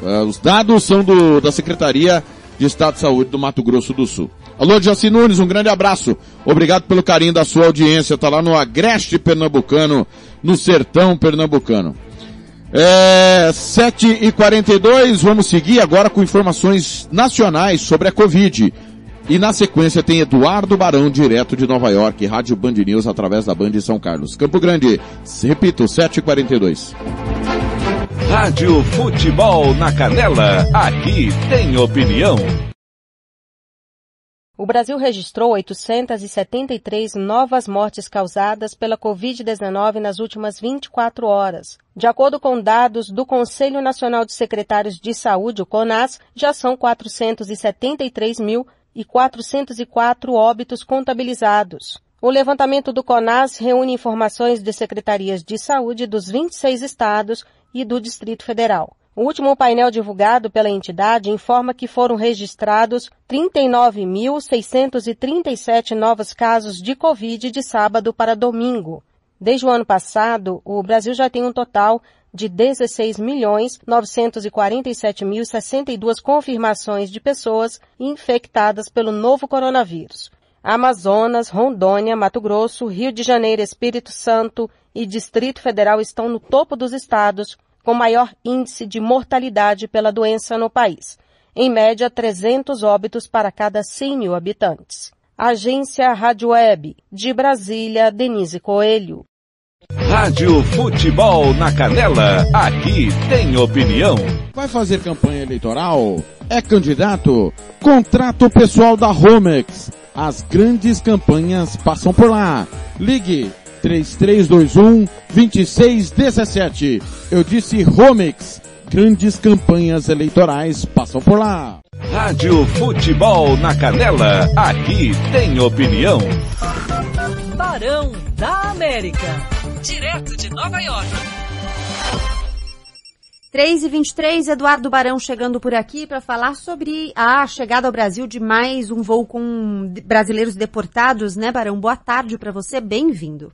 É, os dados são do, da Secretaria de Estado de Saúde do Mato Grosso do Sul. Alô, Jaci Nunes, um grande abraço. Obrigado pelo carinho da sua audiência. Tá lá no Agreste Pernambucano, no Sertão Pernambucano. É, 7 e 42 vamos seguir agora com informações nacionais sobre a Covid. E na sequência tem Eduardo Barão, direto de Nova York, Rádio Band News através da Band de São Carlos. Campo Grande, repito, 7 e 42 Rádio Futebol na Canela, aqui tem opinião. O Brasil registrou 873 novas mortes causadas pela Covid-19 nas últimas 24 horas. De acordo com dados do Conselho Nacional de Secretários de Saúde, o CONAS, já são 473.404 óbitos contabilizados. O levantamento do CONAS reúne informações de secretarias de saúde dos 26 estados e do Distrito Federal. O último painel divulgado pela entidade informa que foram registrados 39.637 novos casos de Covid de sábado para domingo. Desde o ano passado, o Brasil já tem um total de 16.947.062 confirmações de pessoas infectadas pelo novo coronavírus. Amazonas, Rondônia, Mato Grosso, Rio de Janeiro, Espírito Santo e Distrito Federal estão no topo dos estados com maior índice de mortalidade pela doença no país. Em média, 300 óbitos para cada 100 mil habitantes. Agência Rádio Web, de Brasília, Denise Coelho. Rádio Futebol na Canela, aqui tem opinião. Vai fazer campanha eleitoral? É candidato? Contrato pessoal da Romex. As grandes campanhas passam por lá. Ligue 3321 2617. Eu disse Romex. Grandes campanhas eleitorais passam por lá. Rádio Futebol na Canela. Aqui tem opinião. Barão da América. Direto de Nova York. 3 e 23, Eduardo Barão chegando por aqui para falar sobre a chegada ao Brasil de mais um voo com brasileiros deportados, né, Barão? Boa tarde para você, bem-vindo.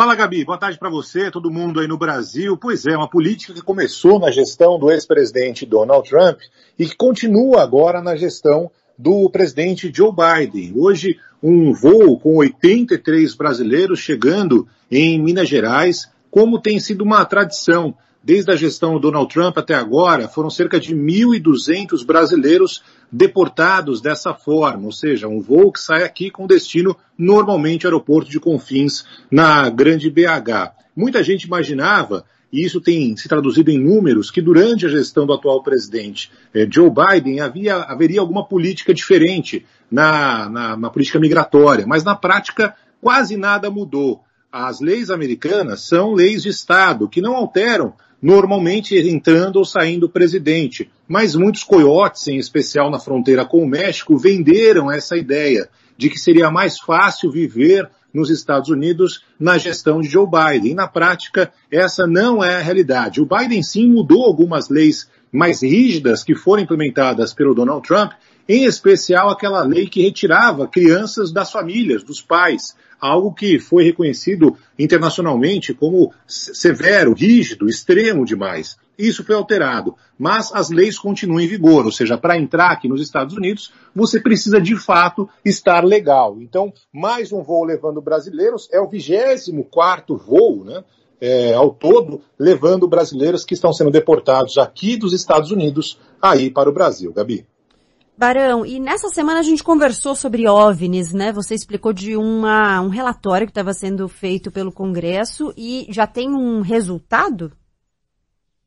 Fala, Gabi. Boa tarde para você, todo mundo aí no Brasil. Pois é, uma política que começou na gestão do ex-presidente Donald Trump e que continua agora na gestão do presidente Joe Biden. Hoje, um voo com 83 brasileiros chegando em Minas Gerais, como tem sido uma tradição Desde a gestão do Donald Trump até agora, foram cerca de 1.200 brasileiros deportados dessa forma, ou seja, um voo que sai aqui com destino normalmente ao aeroporto de Confins, na Grande BH. Muita gente imaginava, e isso tem se traduzido em números, que durante a gestão do atual presidente eh, Joe Biden havia, haveria alguma política diferente na, na, na política migratória, mas na prática quase nada mudou. As leis americanas são leis de Estado, que não alteram normalmente entrando ou saindo o presidente. Mas muitos coiotes, em especial na fronteira com o México, venderam essa ideia de que seria mais fácil viver nos Estados Unidos na gestão de Joe Biden. E na prática, essa não é a realidade. O Biden sim mudou algumas leis mais rígidas que foram implementadas pelo Donald Trump, em especial aquela lei que retirava crianças das famílias, dos pais algo que foi reconhecido internacionalmente como severo, rígido, extremo demais. Isso foi alterado, mas as leis continuam em vigor, ou seja, para entrar aqui nos Estados Unidos, você precisa de fato estar legal. Então, mais um voo levando brasileiros, é o 24 voo, né? É, ao todo, levando brasileiros que estão sendo deportados aqui dos Estados Unidos aí para o Brasil. Gabi. Barão, e nessa semana a gente conversou sobre OVNIs, né? Você explicou de uma, um relatório que estava sendo feito pelo Congresso e já tem um resultado?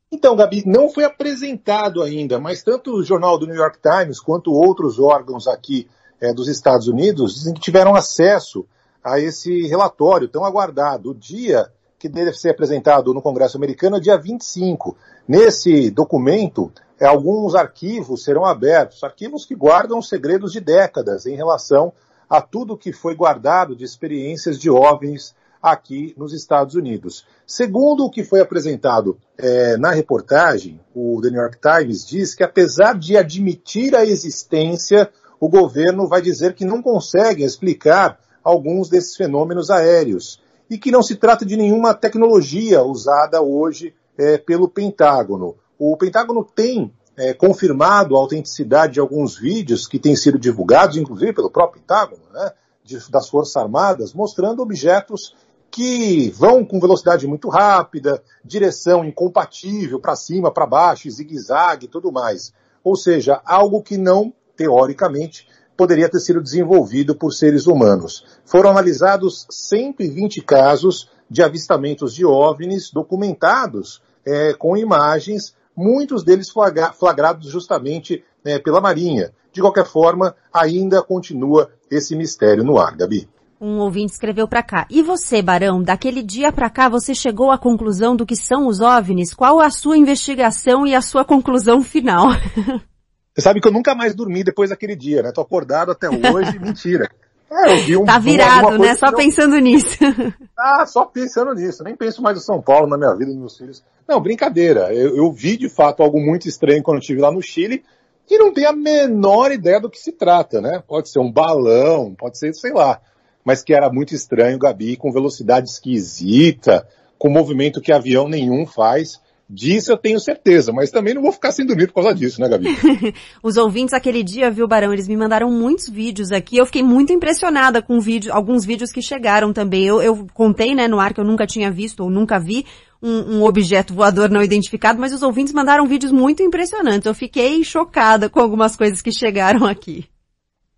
Então, Gabi, não foi apresentado ainda, mas tanto o jornal do New York Times quanto outros órgãos aqui é, dos Estados Unidos dizem que tiveram acesso a esse relatório tão aguardado. O dia que deve ser apresentado no Congresso americano é dia 25. Nesse documento, é, alguns arquivos serão abertos, arquivos que guardam segredos de décadas em relação a tudo que foi guardado de experiências de OVNIs aqui nos Estados Unidos. Segundo o que foi apresentado é, na reportagem, o The New York Times diz que apesar de admitir a existência, o governo vai dizer que não consegue explicar alguns desses fenômenos aéreos e que não se trata de nenhuma tecnologia usada hoje é, pelo Pentágono. O Pentágono tem é, confirmado a autenticidade de alguns vídeos que têm sido divulgados, inclusive pelo próprio Pentágono, né, de, das Forças Armadas, mostrando objetos que vão com velocidade muito rápida, direção incompatível, para cima, para baixo, zigue-zague e tudo mais. Ou seja, algo que não, teoricamente, poderia ter sido desenvolvido por seres humanos. Foram analisados 120 casos de avistamentos de OVNIs documentados é, com imagens, muitos deles flagra flagrados justamente é, pela Marinha. De qualquer forma, ainda continua esse mistério no ar, Gabi. Um ouvinte escreveu para cá. E você, Barão, daquele dia para cá você chegou à conclusão do que são os OVNIs? Qual a sua investigação e a sua conclusão final? [LAUGHS] Você sabe que eu nunca mais dormi depois daquele dia, né? Tô acordado até hoje, [LAUGHS] mentira. É, eu vi um, tá virado, né? Só pensando nisso. [LAUGHS] Ah, só pensando nisso. Nem penso mais em São Paulo na minha vida, nos meus filhos. Não, brincadeira. Eu, eu vi de fato algo muito estranho quando estive lá no Chile e não tenho a menor ideia do que se trata, né? Pode ser um balão, pode ser, sei lá. Mas que era muito estranho, Gabi, com velocidade esquisita, com movimento que avião nenhum faz. Disso eu tenho certeza, mas também não vou ficar sem dormir por causa disso, né, Gabi? [LAUGHS] Os ouvintes aquele dia, viu, Barão, eles me mandaram muitos vídeos aqui. Eu fiquei muito impressionada com vídeo, alguns vídeos que chegaram também. Eu, eu contei, né, no ar que eu nunca tinha visto ou nunca vi um, um, objeto voador não identificado, mas os ouvintes mandaram vídeos muito impressionantes. Eu fiquei chocada com algumas coisas que chegaram aqui.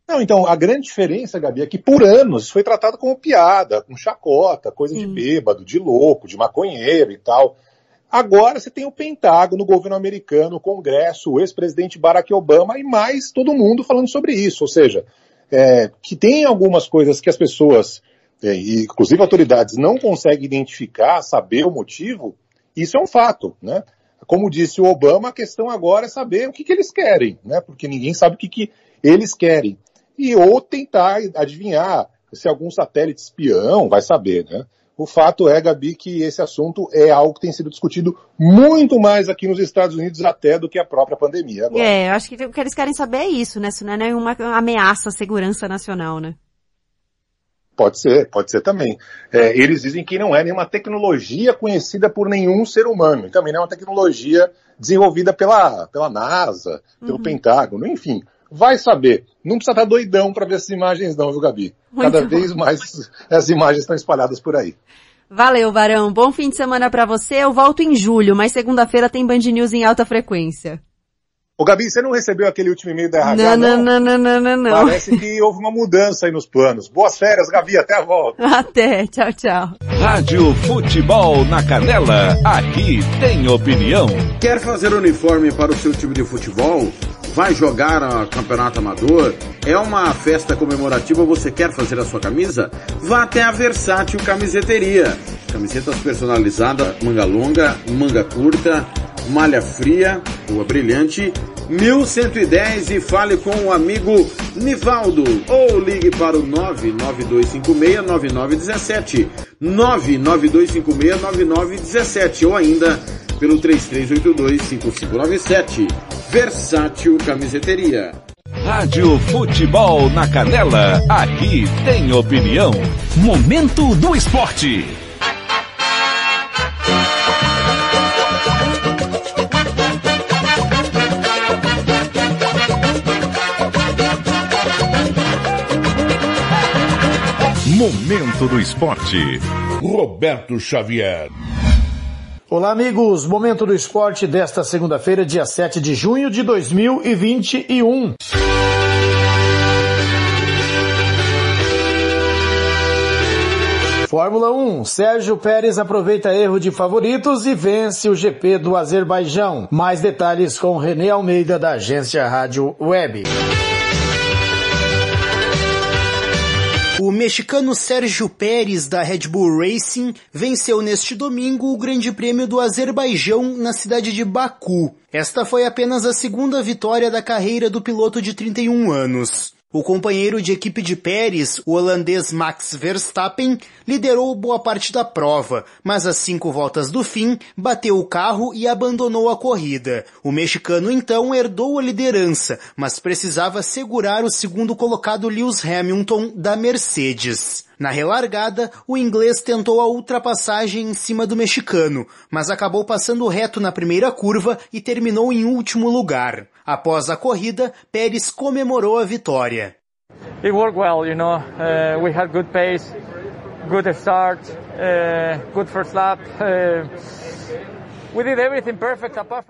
Não, então, a grande diferença, Gabi, é que por anos foi tratado como piada, com chacota, coisa Sim. de bêbado, de louco, de maconheiro e tal. Agora você tem o Pentágono, o governo americano, o Congresso, o ex-presidente Barack Obama e mais todo mundo falando sobre isso. Ou seja, é, que tem algumas coisas que as pessoas, é, inclusive autoridades, não conseguem identificar, saber o motivo, isso é um fato, né? Como disse o Obama, a questão agora é saber o que, que eles querem, né? Porque ninguém sabe o que, que eles querem. E ou tentar adivinhar se algum satélite espião vai saber, né? O fato é, Gabi, que esse assunto é algo que tem sido discutido muito mais aqui nos Estados Unidos até do que a própria pandemia. Agora. É, eu acho que o que eles querem saber é isso, né? Isso não é nenhuma ameaça à segurança nacional, né? Pode ser, pode ser também. É, eles dizem que não é nenhuma tecnologia conhecida por nenhum ser humano, e também não é uma tecnologia desenvolvida pela, pela NASA, pelo uhum. Pentágono, enfim. Vai saber. Não precisa estar doidão para ver essas imagens não, viu, Gabi? Muito Cada bom. vez mais as imagens estão espalhadas por aí. Valeu, Varão. Bom fim de semana para você. Eu volto em julho, mas segunda-feira tem Band News em alta frequência. Ô Gabi, você não recebeu aquele último e-mail da RH? Não, não, não, não, não, não. Parece que houve uma mudança aí nos planos. Boas férias, Gabi, até a volta. [LAUGHS] Até, tchau, tchau. Rádio Futebol na Canela, aqui tem opinião. Quer fazer uniforme para o seu time de futebol? vai jogar a campeonato amador, é uma festa comemorativa, você quer fazer a sua camisa? Vá até a Versátil Camiseteria. Camisetas personalizadas, manga longa, manga curta, malha fria, rua brilhante, 1110 e fale com o amigo Nivaldo ou ligue para o 992569917 992569917 ou ainda pelo 33825597 Versátil Camiseteria. Rádio Futebol na Canela, aqui tem opinião. Momento do Esporte. Momento do Esporte. Roberto Xavier. Olá, amigos. Momento do esporte desta segunda-feira, dia 7 de junho de 2021. Fórmula 1. Sérgio Pérez aproveita erro de favoritos e vence o GP do Azerbaijão. Mais detalhes com René Almeida da agência Rádio Web. Mexicano Sérgio Pérez da Red Bull Racing venceu neste domingo o Grande Prêmio do Azerbaijão na cidade de Baku. Esta foi apenas a segunda vitória da carreira do piloto de 31 anos. O companheiro de equipe de Pérez, o holandês Max Verstappen, liderou boa parte da prova, mas às cinco voltas do fim, bateu o carro e abandonou a corrida. O mexicano então herdou a liderança, mas precisava segurar o segundo colocado Lewis Hamilton da Mercedes. Na relargada, o inglês tentou a ultrapassagem em cima do mexicano, mas acabou passando reto na primeira curva e terminou em último lugar. Após a corrida, Pérez comemorou a vitória. It worked well, you know. Uh, we had good pace, good start, uh, good first lap. Uh,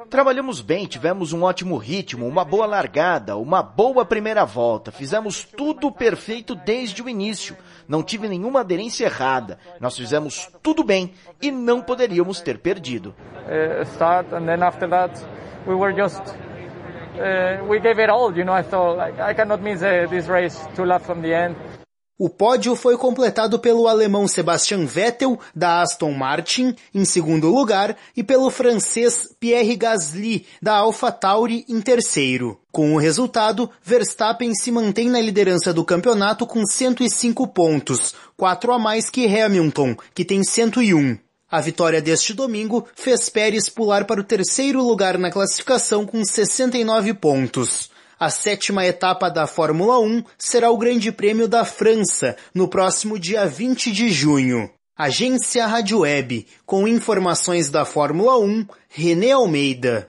Trabalhamos bem, tivemos um ótimo ritmo, uma boa largada, uma boa primeira volta. Fizemos tudo perfeito desde o início. Não tive nenhuma aderência errada. Nós fizemos tudo bem e não poderíamos ter perdido. Uh, start and then after that we were just we gave it all, you know. Like, I cannot miss uh, this race laps from the end. O pódio foi completado pelo alemão Sebastian Vettel, da Aston Martin, em segundo lugar, e pelo francês Pierre Gasly, da AlphaTauri, em terceiro. Com o resultado, Verstappen se mantém na liderança do campeonato com 105 pontos, quatro a mais que Hamilton, que tem 101. A vitória deste domingo fez Pérez pular para o terceiro lugar na classificação com 69 pontos. A sétima etapa da Fórmula 1 será o Grande Prêmio da França, no próximo dia 20 de junho. Agência Rádio Web, com informações da Fórmula 1, René Almeida.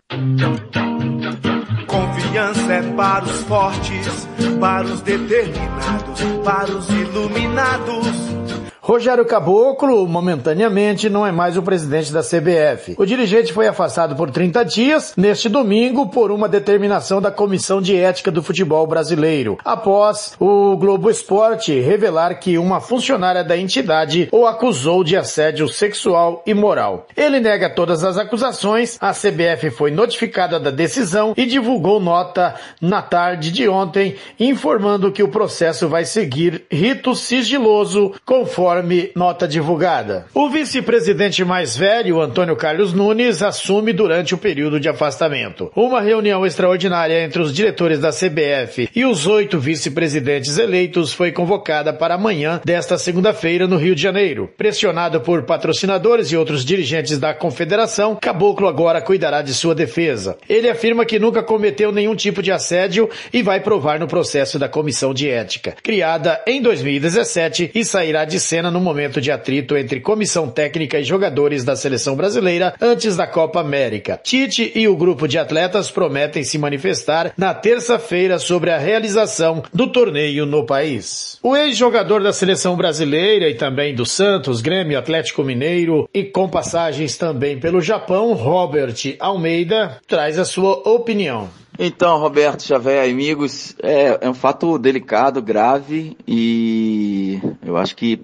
Confiança é para os fortes, para os determinados, para os iluminados. Rogério Caboclo, momentaneamente, não é mais o presidente da CBF. O dirigente foi afastado por 30 dias, neste domingo, por uma determinação da Comissão de Ética do Futebol Brasileiro, após o Globo Esporte revelar que uma funcionária da entidade o acusou de assédio sexual e moral. Ele nega todas as acusações, a CBF foi notificada da decisão e divulgou nota na tarde de ontem, informando que o processo vai seguir rito sigiloso, conforme conforme nota divulgada. O vice-presidente mais velho, Antônio Carlos Nunes, assume durante o período de afastamento. Uma reunião extraordinária entre os diretores da CBF e os oito vice-presidentes eleitos foi convocada para amanhã desta segunda-feira no Rio de Janeiro. Pressionado por patrocinadores e outros dirigentes da confederação, Caboclo agora cuidará de sua defesa. Ele afirma que nunca cometeu nenhum tipo de assédio e vai provar no processo da comissão de ética, criada em 2017 e sairá de cena no momento de atrito entre comissão técnica e jogadores da seleção brasileira antes da Copa América. Tite e o grupo de atletas prometem se manifestar na terça-feira sobre a realização do torneio no país. O ex-jogador da seleção brasileira e também do Santos, Grêmio, Atlético Mineiro e com passagens também pelo Japão, Robert Almeida, traz a sua opinião. Então, Roberto Xavier, amigos, é, é um fato delicado, grave e eu acho que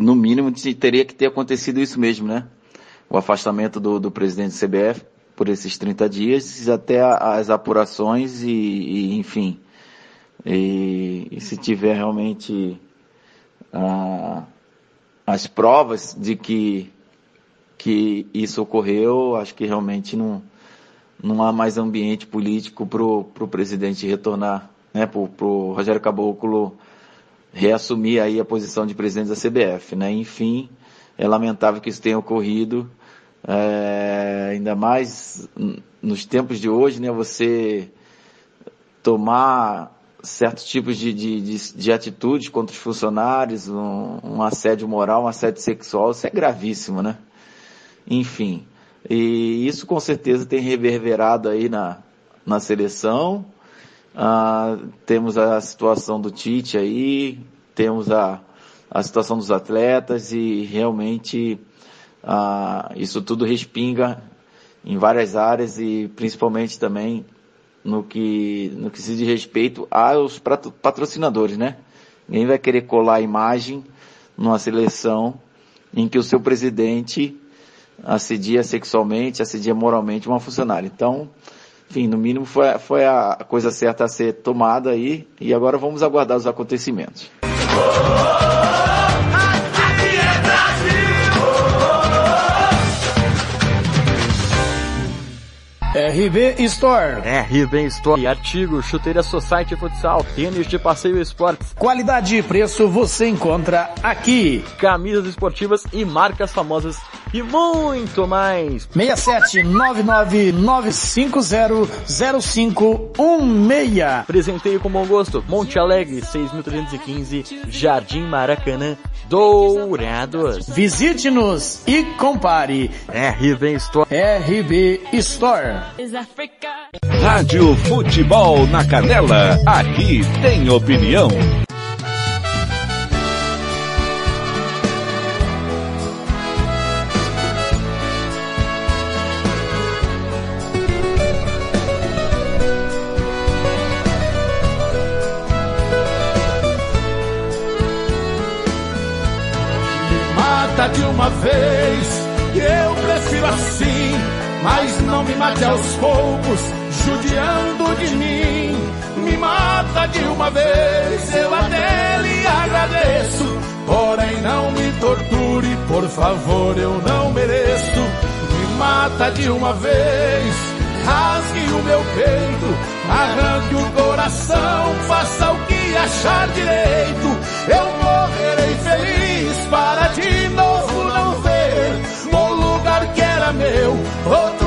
no mínimo teria que ter acontecido isso mesmo, né? O afastamento do, do presidente do CBF por esses 30 dias até as apurações e, e enfim. E, e, se tiver realmente ah, as provas de que, que isso ocorreu, acho que realmente não, não há mais ambiente político para o presidente retornar, né, para o Rogério Caboclo reassumir aí a posição de presidente da CBF, né? Enfim, é lamentável que isso tenha ocorrido, é, ainda mais nos tempos de hoje, né? Você tomar certos tipos de, de, de, de atitudes contra os funcionários, um, um, assédio moral, um assédio sexual, isso é gravíssimo, né? Enfim, e isso com certeza tem reverberado aí na, na seleção, ah, temos a situação do Tite aí, temos a, a situação dos atletas e realmente ah, isso tudo respinga em várias áreas e principalmente também no que, no que se diz respeito aos patrocinadores, né? Ninguém vai querer colar a imagem numa seleção em que o seu presidente assedia sexualmente, assedia moralmente uma funcionária. Então, enfim, no mínimo foi, foi a coisa certa a ser tomada aí e agora vamos aguardar os acontecimentos. RB Store. RB Store. Artigos, chuteira Society Futsal, tênis de passeio e esportes. Qualidade e preço você encontra aqui. Camisas esportivas e marcas famosas e muito mais. 67959500516. Presenteio com bom gosto. Monte Alegre, 6.315, Jardim Maracanã, Dourados. Visite-nos e compare. RB Store. RB Store. Rádio Futebol na Canela. Aqui tem opinião. mata de uma vez, eu prefiro assim, mas não me mate aos poucos, judiando de mim. Me mata de uma vez, eu até lhe agradeço, porém não me torture, por favor, eu não mereço. Me mata de uma vez, rasgue o meu peito, arranque o coração, faça o que achar direito. Eu morrerei feliz para meu, outro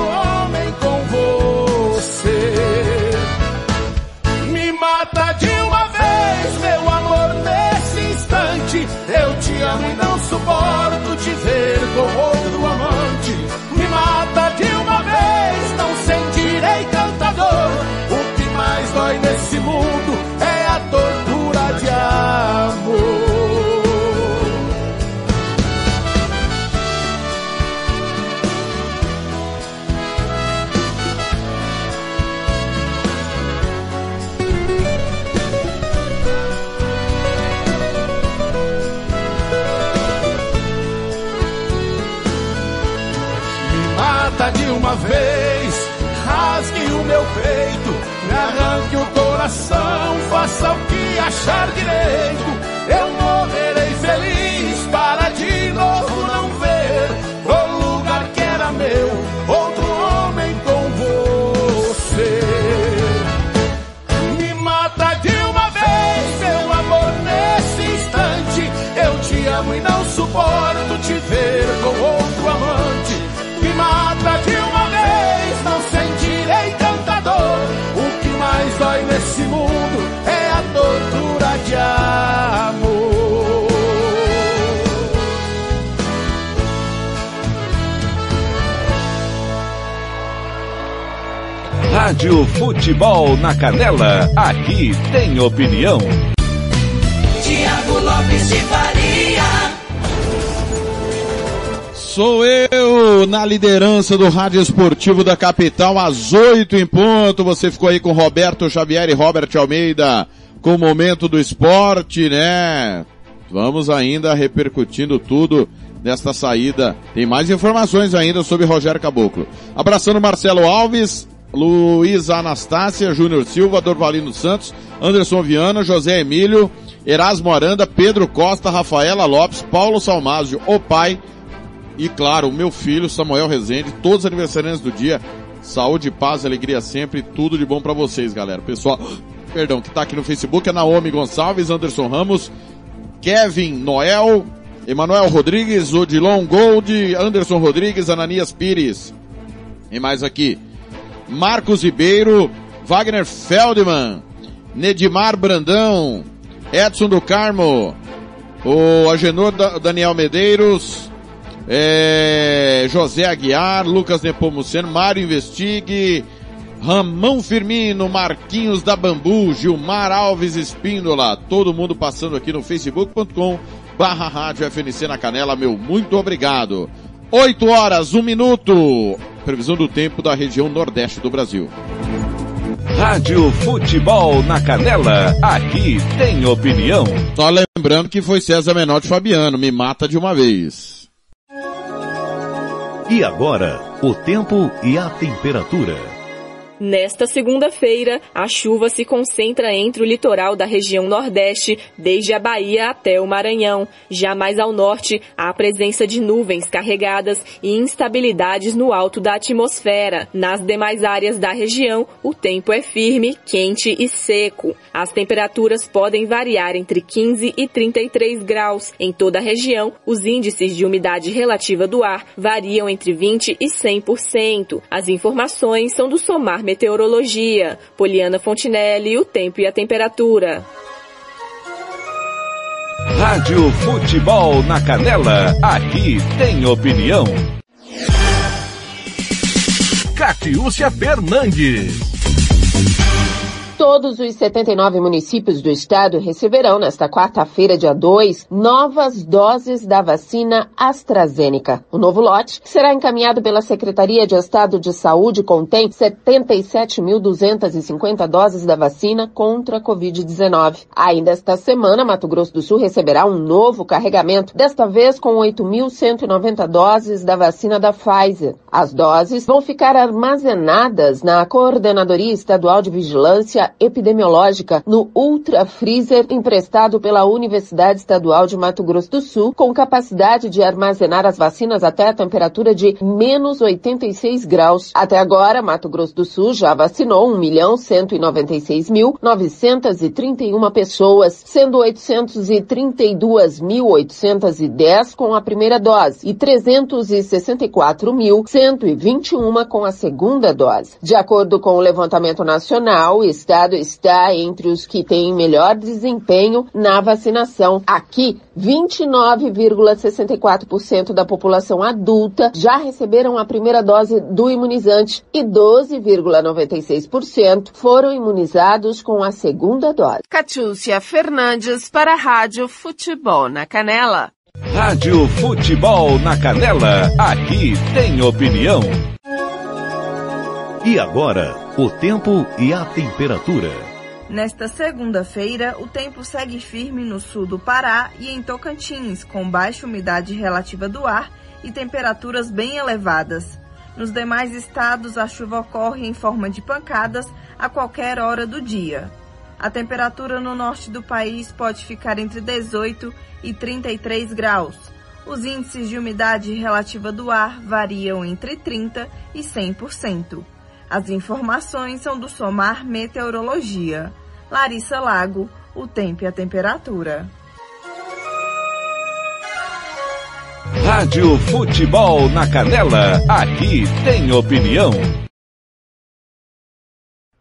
coração, faça o que achar direito. Eu morrerei feliz para de novo não ver o lugar que era meu, outro homem com você. Me mata de uma vez, meu amor, nesse instante. Eu te amo e não suporto te ver com outro Rádio Futebol na Canela. Aqui tem opinião. Tiago Lopes de Faria. Sou eu na liderança do Rádio Esportivo da Capital, às oito em ponto. Você ficou aí com Roberto Xavier e Robert Almeida com o momento do esporte, né? Vamos ainda repercutindo tudo desta saída. Tem mais informações ainda sobre Rogério Caboclo. Abraçando Marcelo Alves, Luísa Anastácia, Júnior Silva, Dorvalino Santos, Anderson Viana, José Emílio, Erasmo Aranda, Pedro Costa, Rafaela Lopes, Paulo Salmásio, o pai, e claro, o meu filho, Samuel Rezende, todos os aniversariantes do dia. Saúde, paz, alegria sempre, tudo de bom para vocês, galera. Pessoal, [GASPS] perdão, que tá aqui no Facebook é Naomi Gonçalves, Anderson Ramos, Kevin Noel, Emanuel Rodrigues, Odilon Gold, Anderson Rodrigues, Ananias Pires. E mais aqui, Marcos Ribeiro, Wagner Feldman, Nedimar Brandão, Edson do Carmo, o Agenor da- Daniel Medeiros, é, José Aguiar, Lucas Nepomuceno, Mário Investigue, Ramão Firmino, Marquinhos da Bambu, Gilmar Alves Espíndola, todo mundo passando aqui no facebook.com barra rádio FNC na canela, meu muito obrigado. 8 horas, 1 minuto. Previsão do tempo da região nordeste do Brasil. Rádio Futebol na Canela, aqui tem opinião. Só lembrando que foi César Menotti Fabiano, me mata de uma vez. E agora, o tempo e a temperatura. Nesta segunda-feira, a chuva se concentra entre o litoral da região Nordeste, desde a Bahia até o Maranhão. Já mais ao norte, há presença de nuvens carregadas e instabilidades no alto da atmosfera. Nas demais áreas da região, o tempo é firme, quente e seco. As temperaturas podem variar entre 15 e 33 graus. Em toda a região, os índices de umidade relativa do ar variam entre 20 e 100%. As informações são do Somar Meteorologia, Poliana Fontinelli, o tempo e a temperatura. Rádio Futebol na Canela, aqui tem opinião. Catiúcia Fernandes. Todos os 79 municípios do estado receberão nesta quarta-feira, dia 2, novas doses da vacina AstraZeneca. O novo lote será encaminhado pela Secretaria de Estado de Saúde contém 77.250 doses da vacina contra a Covid-19. Ainda esta semana, Mato Grosso do Sul receberá um novo carregamento, desta vez com 8.190 doses da vacina da Pfizer. As doses vão ficar armazenadas na Coordenadoria Estadual de Vigilância epidemiológica no Ultra Freezer emprestado pela Universidade Estadual de Mato Grosso do Sul, com capacidade de armazenar as vacinas até a temperatura de menos 86 graus. Até agora, Mato Grosso do Sul já vacinou 1.196.931 pessoas, sendo 832.810 com a primeira dose e 364.121 com a segunda dose. De acordo com o levantamento nacional, o Estado está entre os que têm melhor desempenho na vacinação. Aqui, 29,64% da população adulta já receberam a primeira dose do imunizante e 12,96% foram imunizados com a segunda dose. Catiúcia Fernandes para a Rádio Futebol na Canela. Rádio Futebol na Canela, aqui tem opinião. E agora, o tempo e a temperatura. Nesta segunda-feira, o tempo segue firme no sul do Pará e em Tocantins, com baixa umidade relativa do ar e temperaturas bem elevadas. Nos demais estados, a chuva ocorre em forma de pancadas a qualquer hora do dia. A temperatura no norte do país pode ficar entre 18 e 33 graus. Os índices de umidade relativa do ar variam entre 30 e 100%. As informações são do Somar Meteorologia. Larissa Lago, o tempo e a temperatura. Rádio Futebol na Canela, aqui tem opinião.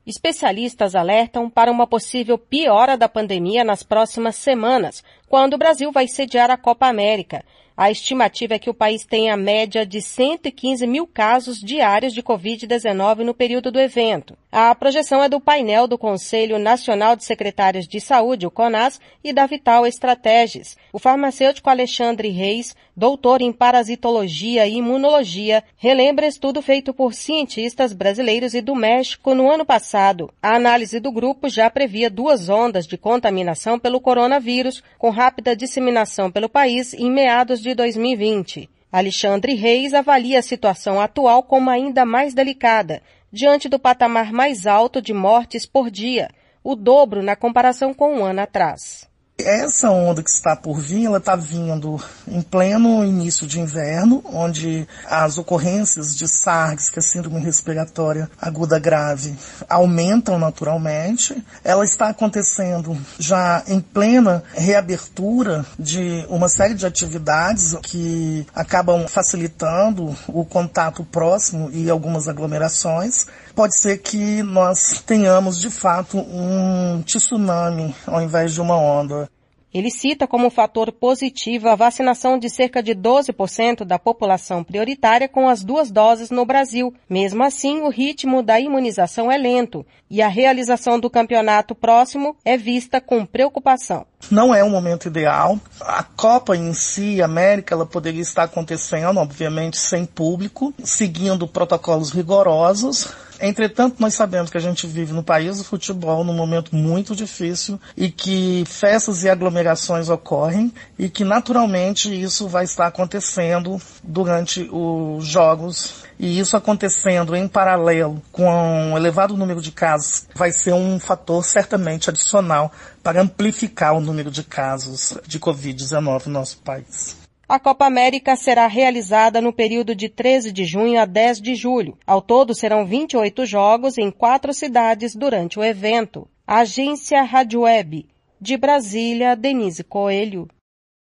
Especialistas alertam para uma possível piora da pandemia nas próximas semanas, quando o Brasil vai sediar a Copa América. A estimativa é que o país tenha média de 115 mil casos diários de Covid-19 no período do evento. A projeção é do painel do Conselho Nacional de Secretários de Saúde, o CONAS, e da Vital Estratégias. O farmacêutico Alexandre Reis, doutor em parasitologia e imunologia, relembra estudo feito por cientistas brasileiros e do México no ano passado. A análise do grupo já previa duas ondas de contaminação pelo coronavírus, com rápida disseminação pelo país em meados de 2020. Alexandre Reis avalia a situação atual como ainda mais delicada, diante do patamar mais alto de mortes por dia, o dobro na comparação com um ano atrás. Essa onda que está por vir, ela está vindo em pleno início de inverno, onde as ocorrências de SARS, que é síndrome respiratória aguda grave, aumentam naturalmente. Ela está acontecendo já em plena reabertura de uma série de atividades que acabam facilitando o contato próximo e algumas aglomerações. Pode ser que nós tenhamos de fato um tsunami ao invés de uma onda. Ele cita como fator positivo a vacinação de cerca de 12% da população prioritária com as duas doses no Brasil. Mesmo assim, o ritmo da imunização é lento e a realização do campeonato próximo é vista com preocupação. Não é um momento ideal. A Copa em si, a América, ela poderia estar acontecendo, obviamente, sem público, seguindo protocolos rigorosos. Entretanto, nós sabemos que a gente vive no país do futebol num momento muito difícil e que festas e aglomerações ocorrem e que naturalmente isso vai estar acontecendo durante os jogos e isso acontecendo em paralelo com um elevado número de casos vai ser um fator certamente adicional para amplificar o número de casos de Covid-19 no nosso país. A Copa América será realizada no período de 13 de junho a 10 de julho. Ao todo serão 28 jogos em quatro cidades durante o evento. Agência Rádio Web. De Brasília, Denise Coelho.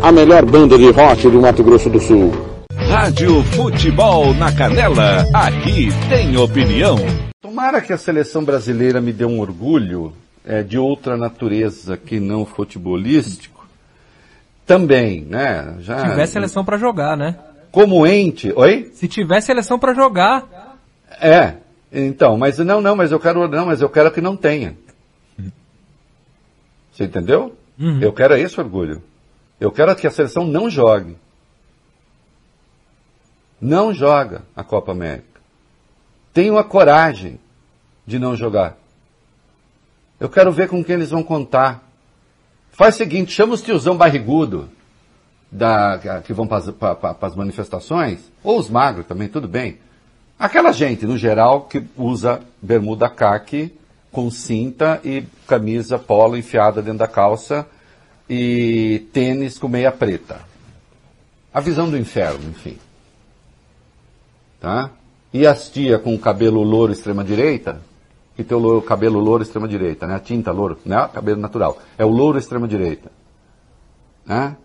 A melhor banda de rock do Mato Grosso do Sul. Rádio Futebol na Canela, aqui tem opinião. Tomara que a seleção brasileira me dê um orgulho é, de outra natureza que não futebolístico. Também, né? Já, Se tiver seleção para jogar, né? Como ente, oi? Se tiver seleção para jogar. É. Então, mas não, não, mas eu quero, não, mas eu quero que não tenha. Você entendeu? Uhum. Eu quero esse orgulho. Eu quero que a seleção não jogue. Não joga a Copa América. Tenham a coragem de não jogar. Eu quero ver com quem eles vão contar. Faz o seguinte, chama os tiozão barrigudo da, que vão para as manifestações, ou os magros também, tudo bem. Aquela gente, no geral, que usa bermuda caque com cinta e camisa polo enfiada dentro da calça e tênis com meia preta. A visão do inferno, enfim. Tá? E as tia com cabelo louro extrema-direita, que tem o cabelo louro extrema-direita, né? A tinta louro, não é cabelo natural, é o louro extrema-direita. Né?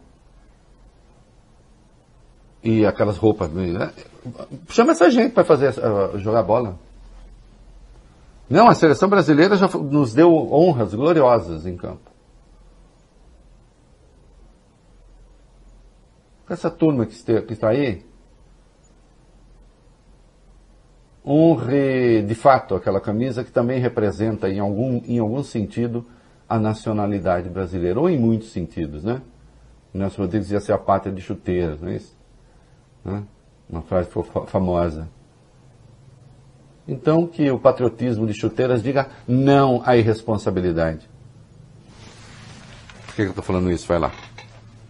E aquelas roupas. Né? Chama essa gente para fazer uh, jogar bola. Não, a seleção brasileira já nos deu honras gloriosas em campo. Essa turma que está aí, honre de fato aquela camisa que também representa em algum, em algum sentido a nacionalidade brasileira, ou em muitos sentidos, né? Nelson Rodrigues dizia ser a pátria de chuteiras, não é isso? Né? Uma frase famosa. Então que o patriotismo de chuteiras diga não à irresponsabilidade. Por que eu estou falando isso? Vai lá.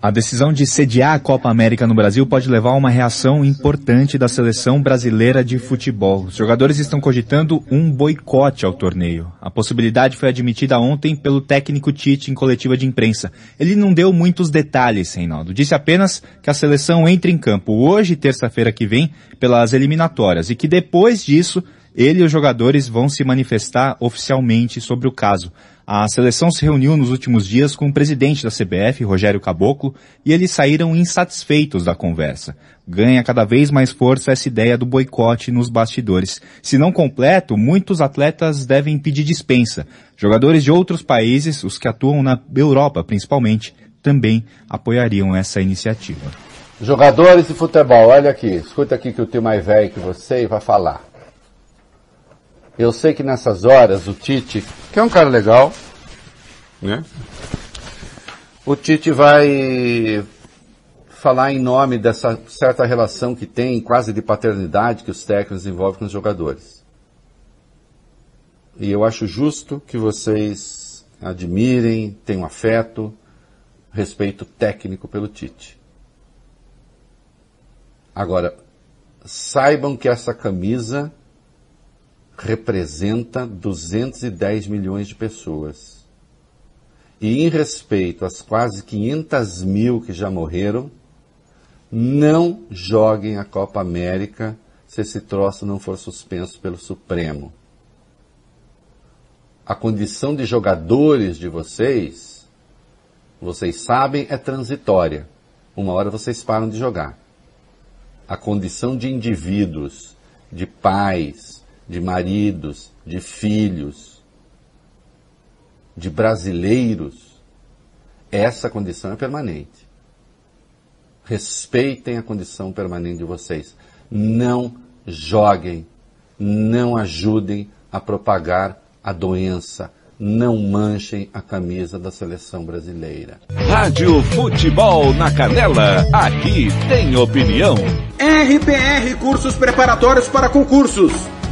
A decisão de sediar a Copa América no Brasil pode levar a uma reação importante da seleção brasileira de futebol. Os jogadores estão cogitando um boicote ao torneio. A possibilidade foi admitida ontem pelo técnico Tite em coletiva de imprensa. Ele não deu muitos detalhes, Reinaldo. Disse apenas que a seleção entra em campo hoje, terça-feira que vem, pelas eliminatórias e que depois disso ele e os jogadores vão se manifestar oficialmente sobre o caso. A seleção se reuniu nos últimos dias com o presidente da CBF, Rogério Caboclo, e eles saíram insatisfeitos da conversa. Ganha cada vez mais força essa ideia do boicote nos bastidores. Se não completo, muitos atletas devem pedir dispensa. Jogadores de outros países, os que atuam na Europa principalmente, também apoiariam essa iniciativa. Jogadores de futebol, olha aqui, escuta aqui que o tio mais velho que você vai falar. Eu sei que nessas horas o Tite, que é um cara legal, né? O Tite vai falar em nome dessa certa relação que tem, quase de paternidade, que os técnicos desenvolvem com os jogadores. E eu acho justo que vocês admirem, tenham afeto, respeito técnico pelo Tite. Agora, saibam que essa camisa representa 210 milhões de pessoas. e em respeito às quase 500 mil que já morreram, não joguem a Copa América se esse troço não for suspenso pelo Supremo. A condição de jogadores de vocês, vocês sabem, é transitória. Uma hora vocês param de jogar. A condição de indivíduos, de pais, de maridos, de filhos, de brasileiros, essa condição é permanente. Respeitem a condição permanente de vocês. Não joguem, não ajudem a propagar a doença, não manchem a camisa da seleção brasileira. Rádio Futebol na Canela, aqui tem opinião. RPR Cursos Preparatórios para Concursos.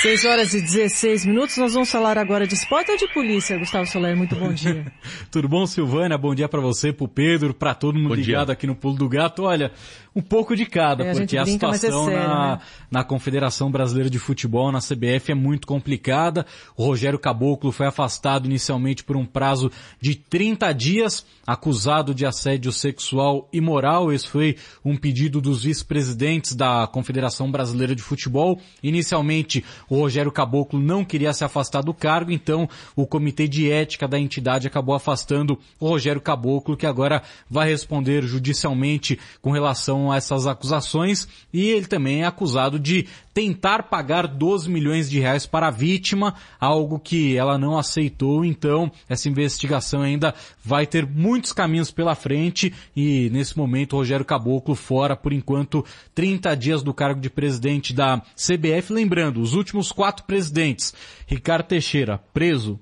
6 horas e 16 minutos, nós vamos falar agora de esporte ou de polícia, Gustavo Soler, muito bom dia. [LAUGHS] Tudo bom, Silvana? Bom dia para você, pro Pedro, para todo mundo Bom ligado dia. aqui no Pulo do Gato. Olha, um pouco de cada, É, a porque a brinca, mas é situação sério, na, né? na Confederação Brasileira de Futebol, na CBF, é muito complicada. O Rogério Caboclo foi afastado inicialmente por um prazo de 30 dias, acusado de assédio sexual e moral. Esse foi um pedido dos vice-presidentes da Confederação Brasileira de Futebol. Inicialmente, o Rogério Caboclo não queria se afastar do cargo, então o Comitê de Ética da entidade acabou afastando o Rogério Caboclo, que agora vai responder judicialmente com relação a essas acusações, e ele também é acusado de tentar pagar 12 milhões de reais para a vítima, algo que ela não aceitou, então essa investigação ainda vai ter muitos caminhos pela frente. E nesse momento o Rogério Caboclo fora por enquanto 30 dias do cargo de presidente da CBF, lembrando, os últimos quatro presidentes, Ricardo Teixeira, preso,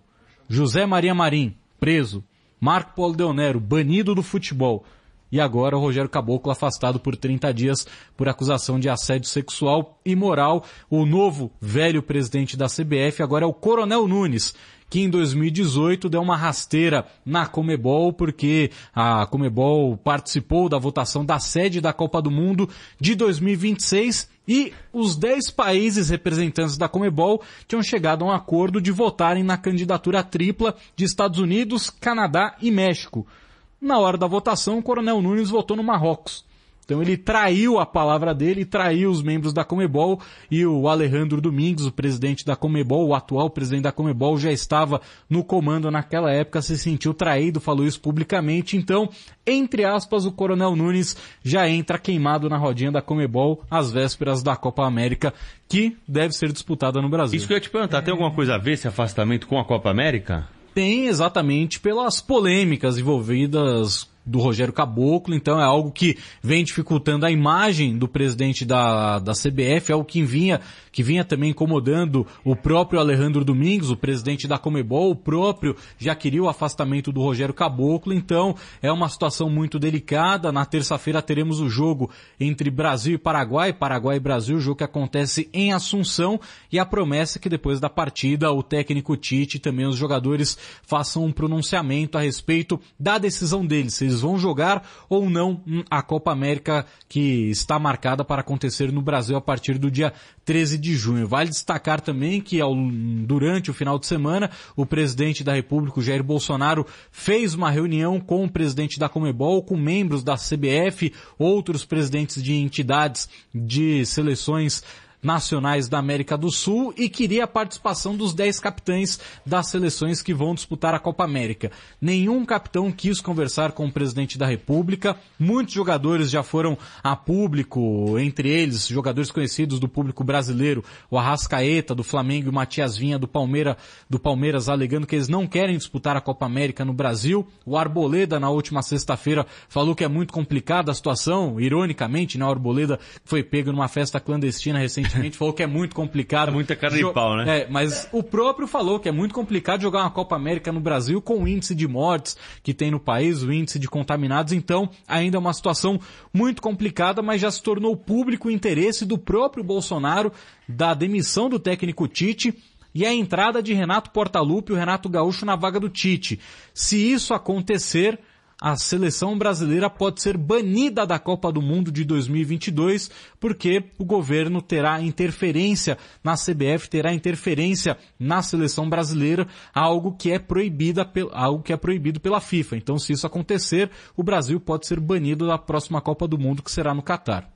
José Maria Marim, preso, Marco Paulo Deonero, banido do futebol, e agora o Rogério Caboclo afastado por 30 dias por acusação de assédio sexual e moral. O novo velho presidente da CBF agora é o Coronel Nunes, que em 2018 deu uma rasteira na Comebol porque a Comebol participou da votação da sede da Copa do Mundo de 2026 e os 10 países representantes da Comebol tinham chegado a um acordo de votarem na candidatura tripla de Estados Unidos, Canadá e México. Na hora da votação, o Coronel Nunes votou no Marrocos. Então ele traiu a palavra dele, traiu os membros da Comebol e o Alejandro Domingues, o presidente da Comebol, o atual presidente da Comebol, já estava no comando naquela época, se sentiu traído, falou isso publicamente. Então, entre aspas, o Coronel Nunes já entra queimado na rodinha da Comebol às vésperas da Copa América, que deve ser disputada no Brasil. Isso que eu ia te perguntar, tem alguma coisa a ver esse afastamento com a Copa América? tem exatamente pelas polêmicas envolvidas do Rogério Caboclo, então é algo que vem dificultando a imagem do presidente da, da CBF, é algo que vinha, que vinha também incomodando o próprio Alejandro Domingos, o presidente da Comebol, o próprio já queria o afastamento do Rogério Caboclo, então é uma situação muito delicada. Na terça-feira teremos o jogo entre Brasil e Paraguai, Paraguai e Brasil, jogo que acontece em Assunção, e a promessa é que depois da partida o técnico Tite e também os jogadores façam um pronunciamento a respeito da decisão deles, se eles vão jogar ou não hum, a Copa América que está marcada para acontecer no Brasil a partir do dia 13 de junho. Vale destacar também que ao, durante o final de semana o presidente da República, Jair Bolsonaro, fez uma reunião com o presidente da Comebol, com membros da CBF, outros presidentes de entidades de seleções nacionais da América do Sul e queria a participação dos 10 capitães das seleções que vão disputar a Copa América. Nenhum capitão quis conversar com o presidente da República. Muitos jogadores já foram a público, entre eles jogadores conhecidos do público brasileiro, o Arrascaeta do Flamengo e o Matias Vinha do, Palmeira, do Palmeiras, alegando que eles não querem disputar a Copa América no Brasil. O Arboleda, na última sexta-feira, falou que é muito complicada a situação, ironicamente, né? O Arboleda foi pego numa festa clandestina recentemente A gente falou que é muito complicado. Muita cara de pau, né? É, mas o próprio falou que é muito complicado jogar uma Copa América no Brasil com o índice de mortes que tem no país, o índice de contaminados. Então, ainda é uma situação muito complicada, mas já se tornou público o interesse do próprio Bolsonaro da demissão do técnico Tite e a entrada de Renato Portaluppi e o Renato Gaúcho na vaga do Tite. Se isso acontecer, a seleção brasileira pode ser banida da Copa do Mundo de 2022, porque o governo terá interferência na CBF, terá interferência na seleção brasileira, algo que é proibida, algo que é proibido pela FIFA. Então, se isso acontecer, o Brasil pode ser banido da próxima Copa do Mundo, que será no Catar.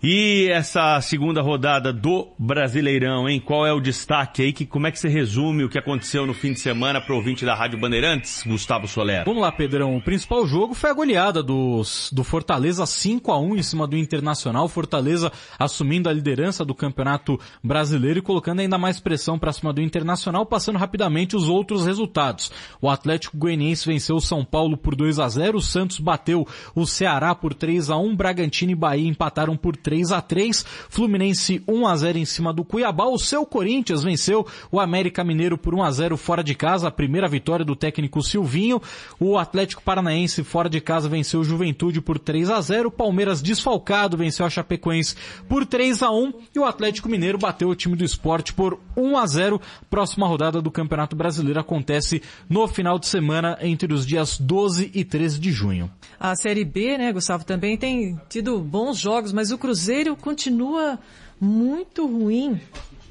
E essa segunda rodada do Brasileirão, hein? Qual é o destaque aí? Que, como é que você resume o que aconteceu no fim de semana para o ouvinte da Rádio Bandeirantes, Gustavo Soler? Vamos lá, Pedrão. O principal jogo foi a goleada dos, do Fortaleza 5 a 1 em cima do Internacional. Fortaleza assumindo a liderança do Campeonato Brasileiro e colocando ainda mais pressão para cima do Internacional, passando rapidamente os outros resultados. O Atlético Goianiense venceu o São Paulo por 2 a 0, o Santos bateu o Ceará por 3 a 1, Bragantino e Bahia empataram por 3 a 3, Fluminense 1 a 0 em cima do Cuiabá. O seu Corinthians venceu o América Mineiro por 1 a 0 fora de casa, a primeira vitória do técnico Silvinho. O Atlético Paranaense fora de casa venceu o Juventude por 3 a 0. O Palmeiras desfalcado venceu a Chapecoense por 3 a 1 e o Atlético Mineiro bateu o time do esporte por 1 a 0. Próxima rodada do Campeonato Brasileiro acontece no final de semana entre os dias 12 e 13 de junho. A Série B, né, Gustavo, também tem tido bons jogos, mas o Cruzeiro continua muito ruim.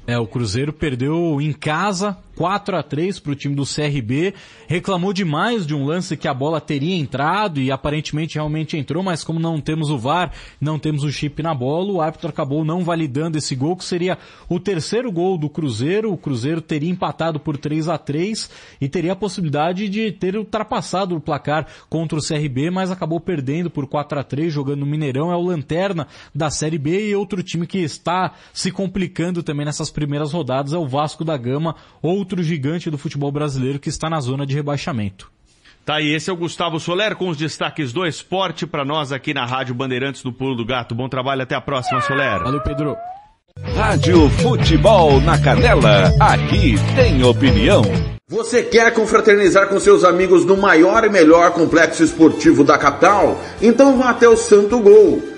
É, o Cruzeiro perdeu em casa 4 a 3 para o time do CRB, reclamou demais de um lance que a bola teria entrado e aparentemente realmente entrou, mas como não temos o VAR, não temos o chip na bola, o árbitro acabou não validando esse gol, que seria o terceiro gol do Cruzeiro. O Cruzeiro teria empatado por 3 a 3 e teria a possibilidade de ter ultrapassado o placar contra o CRB, mas acabou perdendo por 4 a 3 jogando no Mineirão, é o lanterna da Série B e outro time que está se complicando também nessas primeiras rodadas é o Vasco da Gama, outro gigante do futebol brasileiro que está na zona de rebaixamento. Tá aí, esse é o Gustavo Soler com os destaques do esporte para nós aqui na Rádio Bandeirantes do Pulo do Gato. Bom trabalho, até a próxima, Soler. Valeu, Pedro. Rádio Futebol na Canela, aqui tem opinião. Você quer confraternizar com seus amigos no maior e melhor complexo esportivo da capital? Então vá até o Santo Gol.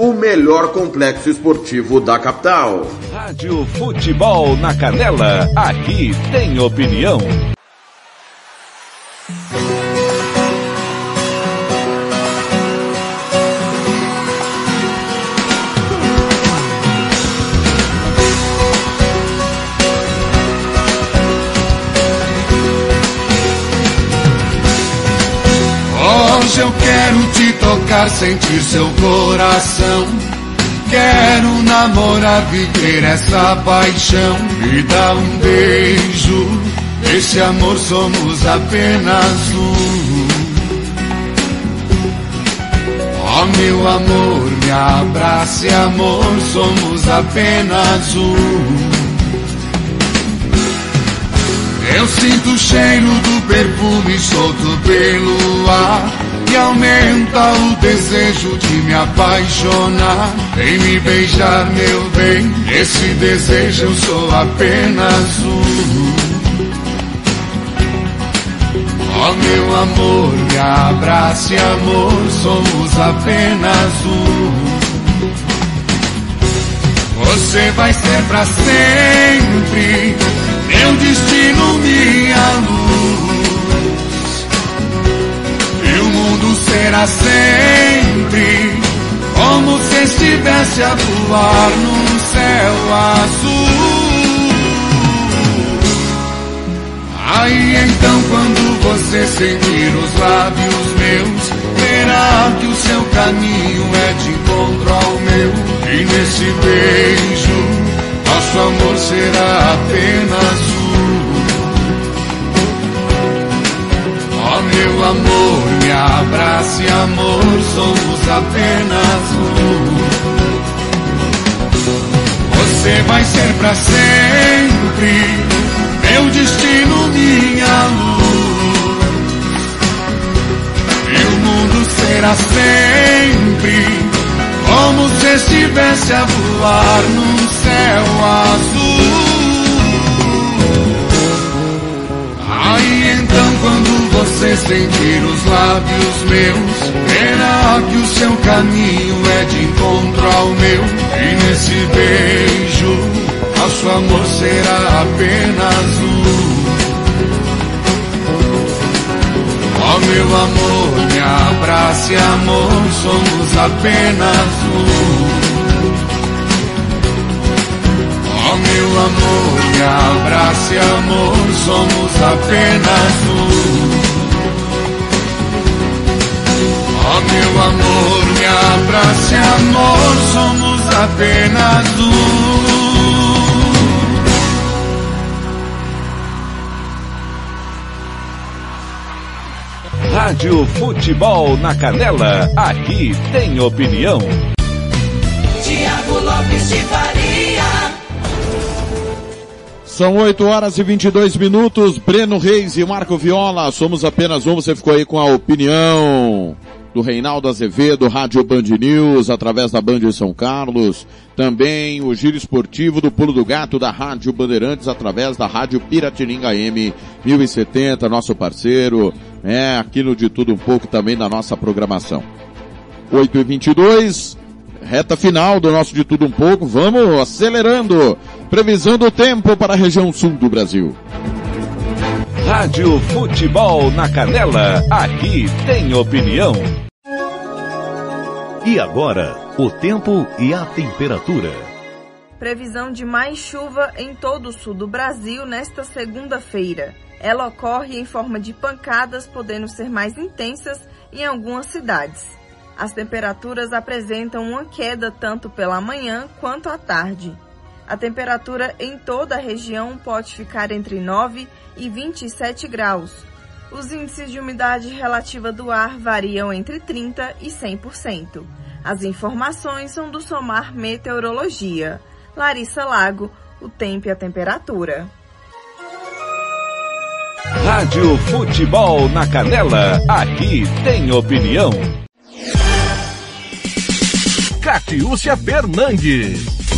o melhor complexo esportivo da capital. Rádio Futebol na Canela, aqui tem opinião. Tocar, sentir seu coração. Quero namorar, viver essa paixão. Me dá um beijo, esse amor somos apenas um. Ó meu amor, me abrace, amor, somos apenas um. Eu sinto o cheiro do perfume solto pelo ar aumenta o desejo de me apaixonar. Vem me beijar, meu bem, esse desejo eu sou apenas um. Ó meu amor, me abrace, amor, somos apenas um. Você vai ser pra sempre meu destino, minha luz. Será sempre como se estivesse a voar num céu azul. Aí então, quando você sentir os lábios meus, verá que o seu caminho é de encontro ao meu. E nesse beijo, nosso amor será apenas um. Meu amor, me abrace, amor, somos apenas um. Você vai ser pra sempre meu destino, minha luz. E o mundo será sempre como se estivesse a voar num céu azul. Aí então, quando você sentir os lábios meus, verá que o seu caminho é de encontro ao meu. E nesse beijo, nosso amor será apenas um. Ó oh, meu amor, me abrace, amor, somos apenas um. Meu amor, me abrace, amor, somos apenas um. Ó oh, meu amor, me abrace, amor, somos apenas um. Rádio Futebol na Canela, aqui tem opinião. Tiago Lopes de Faria. São 8 horas e 22 minutos. Breno Reis e Marco Viola. Somos apenas um. Você ficou aí com a opinião do Reinaldo Azevedo, Rádio Band News, através da Band de São Carlos. Também o giro esportivo do Pulo do Gato da Rádio Bandeirantes, através da Rádio Piratininga M 1070, nosso parceiro. É, aquilo de tudo um pouco também na nossa programação. 8 e 22 reta final do nosso de tudo um pouco. Vamos acelerando. Previsão do tempo para a região sul do Brasil. Rádio Futebol na Canela, aqui tem opinião. E agora, o tempo e a temperatura. Previsão de mais chuva em todo o sul do Brasil nesta segunda-feira. Ela ocorre em forma de pancadas, podendo ser mais intensas em algumas cidades. As temperaturas apresentam uma queda tanto pela manhã quanto à tarde. A temperatura em toda a região pode ficar entre 9 e 27 graus. Os índices de umidade relativa do ar variam entre 30 e 100%. As informações são do Somar Meteorologia. Larissa Lago, o tempo e a temperatura. Rádio Futebol na Canela, aqui tem opinião. Catiúcia Fernandes.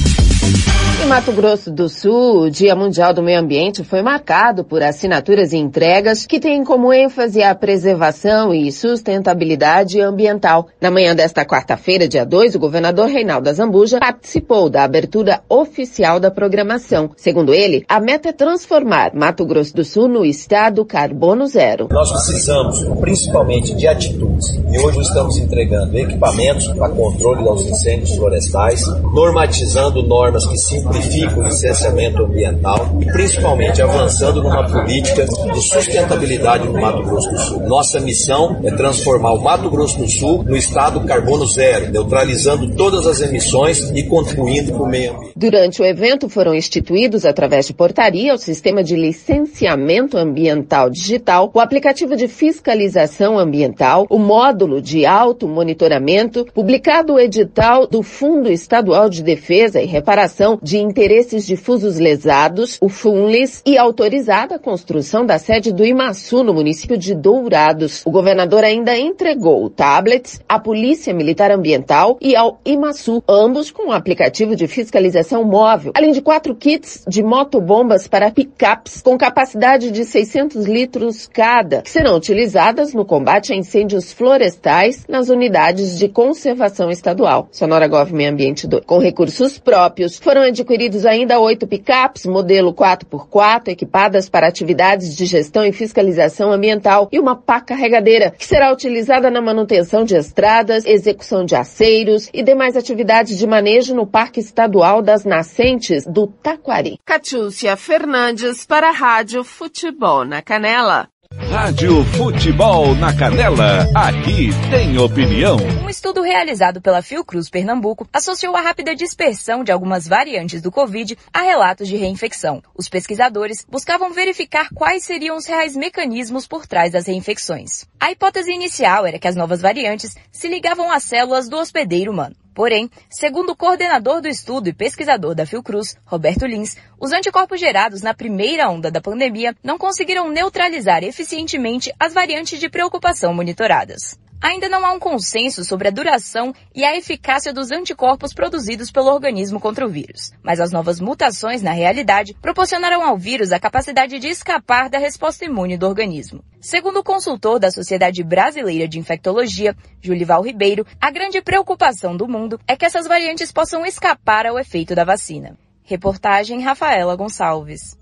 Em Mato Grosso do Sul, o Dia Mundial do Meio Ambiente foi marcado por assinaturas e entregas que têm como ênfase a preservação e sustentabilidade ambiental. Na manhã desta quarta-feira, dia 2, o governador Reinaldo Azambuja participou da abertura oficial da programação. Segundo ele, a meta é transformar Mato Grosso do Sul no estado carbono zero. Nós precisamos principalmente de atitudes e hoje estamos entregando equipamentos para controle dos incêndios florestais, normatizando normas que simplificam o licenciamento ambiental e principalmente avançando numa política de sustentabilidade no Mato Grosso do Sul. Nossa missão é transformar o Mato Grosso do Sul no estado carbono zero, neutralizando todas as emissões e contribuindo para o meio ambiente. Durante o evento foram instituídos, através de portaria, o sistema de licenciamento ambiental digital, o aplicativo de fiscalização ambiental, o módulo de auto-monitoramento, publicado o edital do Fundo Estadual de Defesa e Reparação de Interesses Difusos Lesados, o FUNLES, e autorizada a construção da sede do IMASU no município de Dourados. O governador ainda entregou tablets à Polícia Militar Ambiental e ao IMASU, ambos com um aplicativo de fiscalização móvel, além de quatro kits de motobombas para picapes com capacidade de 600 litros cada, que serão utilizadas no combate a incêndios florestais nas unidades de conservação estadual. Sonora Gov Meio Ambiente 2. Com recursos próprios, foram ainda oito picapes, modelo 4x4, equipadas para atividades de gestão e fiscalização ambiental e uma pá carregadeira, que será utilizada na manutenção de estradas, execução de aceiros e demais atividades de manejo no Parque Estadual das Nascentes do Taquari. Catiúcia Fernandes para a Rádio Futebol na Canela. Rádio Futebol na Canela, aqui tem opinião. Um estudo realizado pela Fiocruz Pernambuco associou a rápida dispersão de algumas variantes do Covid a relatos de reinfecção. Os pesquisadores buscavam verificar quais seriam os reais mecanismos por trás das reinfecções. A hipótese inicial era que as novas variantes se ligavam às células do hospedeiro humano. Porém, segundo o coordenador do estudo e pesquisador da Fiocruz, Roberto Lins, os anticorpos gerados na primeira onda da pandemia não conseguiram neutralizar eficientemente as variantes de preocupação monitoradas. Ainda não há um consenso sobre a duração e a eficácia dos anticorpos produzidos pelo organismo contra o vírus, mas as novas mutações na realidade proporcionaram ao vírus a capacidade de escapar da resposta imune do organismo. Segundo o consultor da Sociedade Brasileira de Infectologia, Julival Ribeiro, a grande preocupação do mundo é que essas variantes possam escapar ao efeito da vacina. Reportagem Rafaela Gonçalves.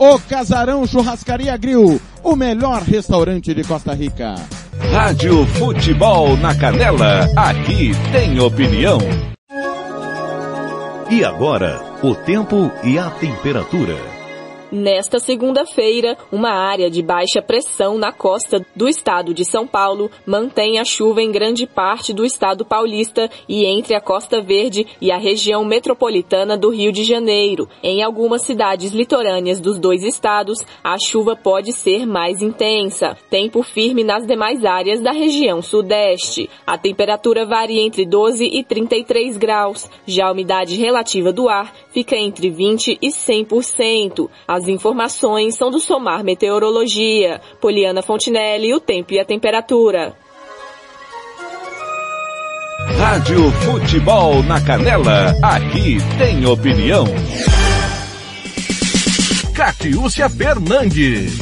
O Casarão Churrascaria Grill, o melhor restaurante de Costa Rica. Rádio Futebol na Canela, aqui tem opinião. E agora, o tempo e a temperatura. Nesta segunda-feira, uma área de baixa pressão na costa do estado de São Paulo mantém a chuva em grande parte do estado paulista e entre a Costa Verde e a região metropolitana do Rio de Janeiro. Em algumas cidades litorâneas dos dois estados, a chuva pode ser mais intensa. Tempo firme nas demais áreas da região sudeste. A temperatura varia entre 12 e 33 graus. Já a umidade relativa do ar fica entre 20 e 100%. As informações são do Somar Meteorologia. Poliana Fontinelli, o tempo e a temperatura. Rádio Futebol na Canela, aqui tem opinião. Catiúcia Fernandes.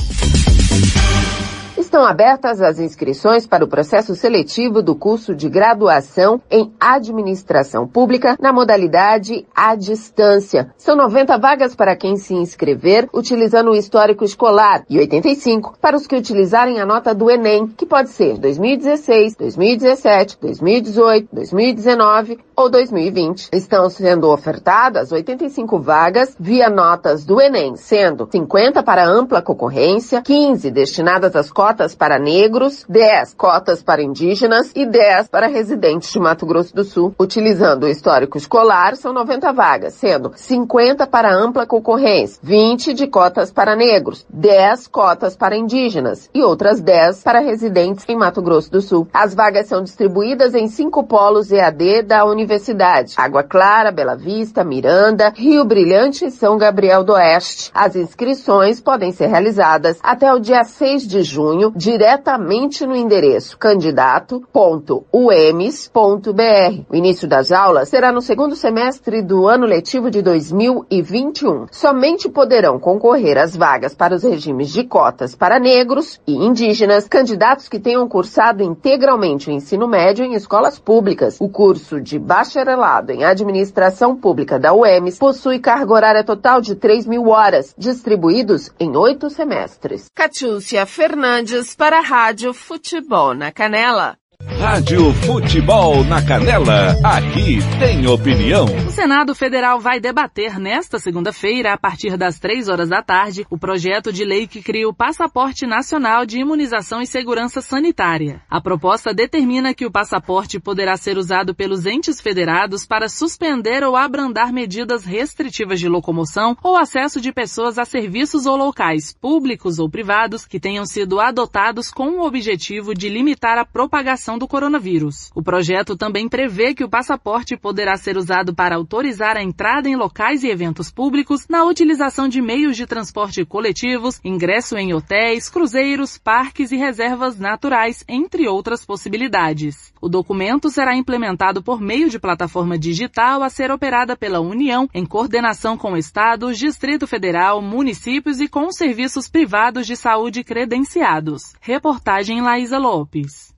Estão abertas as inscrições para o processo seletivo do curso de graduação em Administração Pública na modalidade à distância. São 90 vagas para quem se inscrever utilizando o histórico escolar e 85 para os que utilizarem a nota do Enem, que pode ser 2016, 2017, 2018, 2019 ou 2020. Estão sendo ofertadas 85 vagas via notas do Enem, sendo 50 para ampla concorrência, 15 destinadas às para negros, 10 cotas para indígenas e 10 para residentes de Mato Grosso do Sul. Utilizando o histórico escolar, são 90 vagas, sendo 50 para ampla concorrência, 20 de cotas para negros, 10 cotas para indígenas e outras 10 para residentes em Mato Grosso do Sul. As vagas são distribuídas em cinco polos EAD da universidade. Água Clara, Bela Vista, Miranda, Rio Brilhante e São Gabriel do Oeste. As inscrições podem ser realizadas até o dia 6 de junho diretamente no endereço candidato.uems.br. O início das aulas será no segundo semestre do ano letivo de 2021. Somente poderão concorrer às vagas para os regimes de cotas para negros e indígenas, candidatos que tenham cursado integralmente o ensino médio em escolas públicas. O curso de bacharelado em administração pública da UEMS possui carga horária total de 3 mil horas, distribuídos em oito semestres. Catiúcia Fernandes para a Rádio Futebol na Canela. Rádio Futebol na Canela, aqui tem opinião. O Senado Federal vai debater nesta segunda-feira, a partir das três horas da tarde, o projeto de lei que cria o Passaporte Nacional de Imunização e Segurança Sanitária. A proposta determina que o passaporte poderá ser usado pelos entes federados para suspender ou abrandar medidas restritivas de locomoção ou acesso de pessoas a serviços ou locais, públicos ou privados, que tenham sido adotados com o objetivo de limitar a propagação do coronavírus. O projeto também prevê que o passaporte poderá ser usado para autorizar a entrada em locais e eventos públicos, na utilização de meios de transporte coletivos, ingresso em hotéis, cruzeiros, parques e reservas naturais, entre outras possibilidades. O documento será implementado por meio de plataforma digital a ser operada pela União em coordenação com estados, Distrito Federal, municípios e com serviços privados de saúde credenciados. Reportagem Laísa Lopes.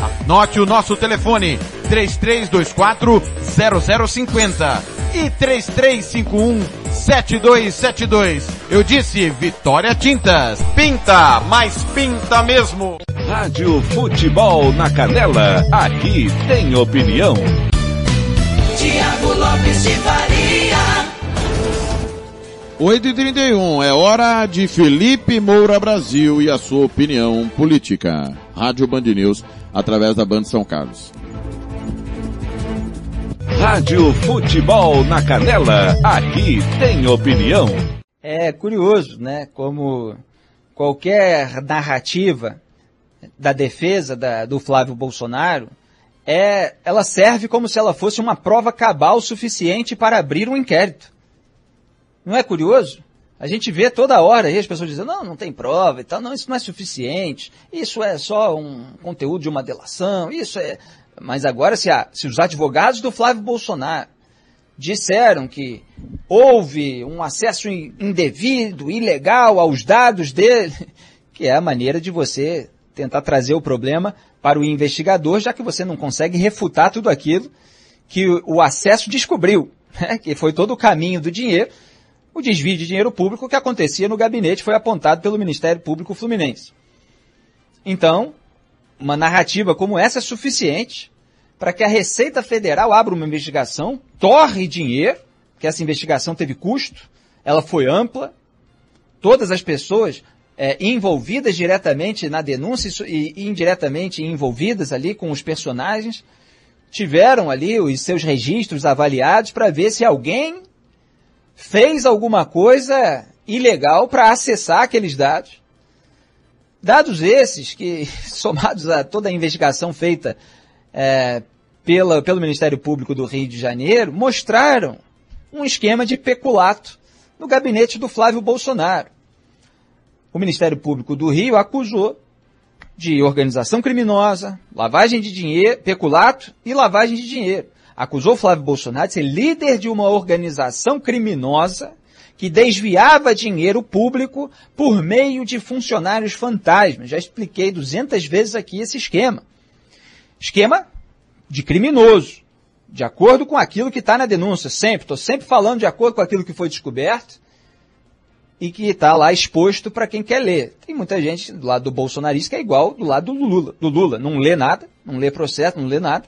Anote o nosso telefone, 3324 0050 e 3351 7272. Eu disse Vitória Tintas. Pinta, mas pinta mesmo. Rádio Futebol na Canela, aqui tem opinião. Tiago Lopes de Faria. 8 e 31 é hora de Felipe Moura Brasil e a sua opinião política. Rádio Band News, através da Band São Carlos. Rádio Futebol na Canela, aqui tem opinião. É curioso, né? Como qualquer narrativa da defesa da, do Flávio Bolsonaro, é, ela serve como se ela fosse uma prova cabal suficiente para abrir um inquérito. Não é curioso? A gente vê toda hora aí as pessoas dizendo, não, não tem prova e tal, não, isso não é suficiente, isso é só um conteúdo de uma delação, isso é... Mas agora, se, a, se os advogados do Flávio Bolsonaro disseram que houve um acesso indevido, ilegal aos dados dele, [LAUGHS] que é a maneira de você tentar trazer o problema para o investigador, já que você não consegue refutar tudo aquilo que o acesso descobriu, [LAUGHS] né? que foi todo o caminho do dinheiro, o desvio de dinheiro público que acontecia no gabinete foi apontado pelo Ministério Público Fluminense. Então, uma narrativa como essa é suficiente para que a Receita Federal abra uma investigação, torre dinheiro, que essa investigação teve custo, ela foi ampla, todas as pessoas é, envolvidas diretamente na denúncia e indiretamente envolvidas ali com os personagens, tiveram ali os seus registros avaliados para ver se alguém fez alguma coisa ilegal para acessar aqueles dados. Dados esses que, [LAUGHS] somados a toda a investigação feita é, pela, pelo Ministério Público do Rio de Janeiro, mostraram um esquema de peculato no gabinete do Flávio Bolsonaro. O Ministério Público do Rio acusou de organização criminosa, lavagem de dinheiro, peculato e lavagem de dinheiro. Acusou Flávio Bolsonaro de ser líder de uma organização criminosa que desviava dinheiro público por meio de funcionários fantasmas. Já expliquei 200 vezes aqui esse esquema. Esquema de criminoso, de acordo com aquilo que está na denúncia. Sempre, estou sempre falando de acordo com aquilo que foi descoberto e que está lá exposto para quem quer ler. Tem muita gente do lado do bolsonarista que é igual do lado do Lula. Do Lula. Não lê nada, não lê processo, não lê nada.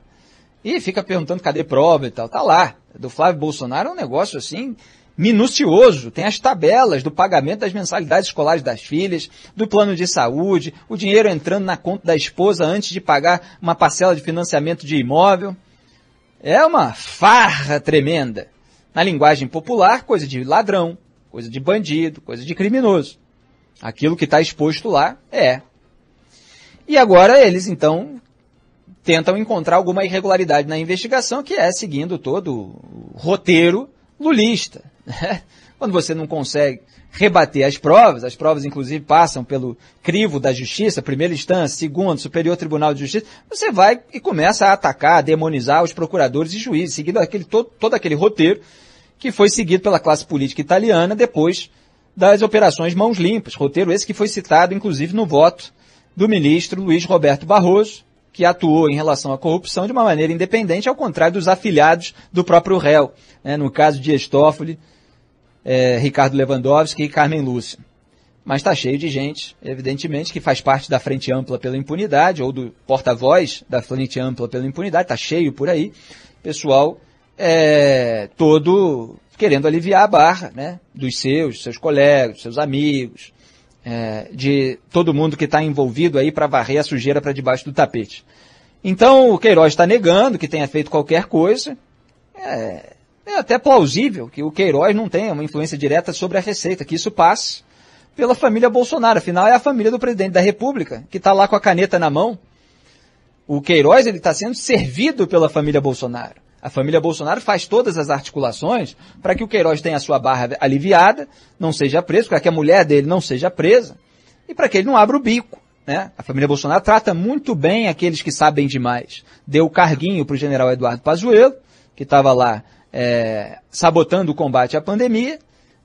E fica perguntando cadê prova e tal. Tá lá. Do Flávio Bolsonaro é um negócio assim minucioso, tem as tabelas do pagamento das mensalidades escolares das filhas, do plano de saúde, o dinheiro entrando na conta da esposa antes de pagar uma parcela de financiamento de imóvel. É uma farra tremenda. Na linguagem popular, coisa de ladrão, coisa de bandido, coisa de criminoso. Aquilo que está exposto lá é. E agora eles, então, tentam encontrar alguma irregularidade na investigação, que é seguindo todo o roteiro lulista. Quando você não consegue rebater as provas, as provas inclusive passam pelo crivo da justiça, primeira instância, segundo, superior tribunal de justiça, você vai e começa a atacar, a demonizar os procuradores e juízes, seguindo aquele, todo, todo aquele roteiro que foi seguido pela classe política italiana depois das operações Mãos Limpas, roteiro esse que foi citado inclusive no voto do ministro Luiz Roberto Barroso, que atuou em relação à corrupção de uma maneira independente, ao contrário dos afiliados do próprio réu, né, no caso de Estófoli, é, Ricardo Lewandowski e Carmen Lúcia. Mas está cheio de gente, evidentemente, que faz parte da Frente Ampla pela Impunidade, ou do porta-voz da Frente Ampla pela Impunidade, está cheio por aí, pessoal é, todo querendo aliviar a barra, né? Dos seus, seus colegas, seus amigos, é, de todo mundo que está envolvido aí para varrer a sujeira para debaixo do tapete. Então o Queiroz está negando que tenha feito qualquer coisa. É, é, até plausível que o Queiroz não tenha uma influência direta sobre a Receita, que isso passe pela família Bolsonaro. Afinal, é a família do presidente da República que está lá com a caneta na mão. O Queiroz ele está sendo servido pela família Bolsonaro. A família Bolsonaro faz todas as articulações para que o Queiroz tenha a sua barra aliviada, não seja preso, para que a mulher dele não seja presa e para que ele não abra o bico. Né? A família Bolsonaro trata muito bem aqueles que sabem demais. Deu carguinho para o general Eduardo Pazuello, que estava lá é, sabotando o combate à pandemia,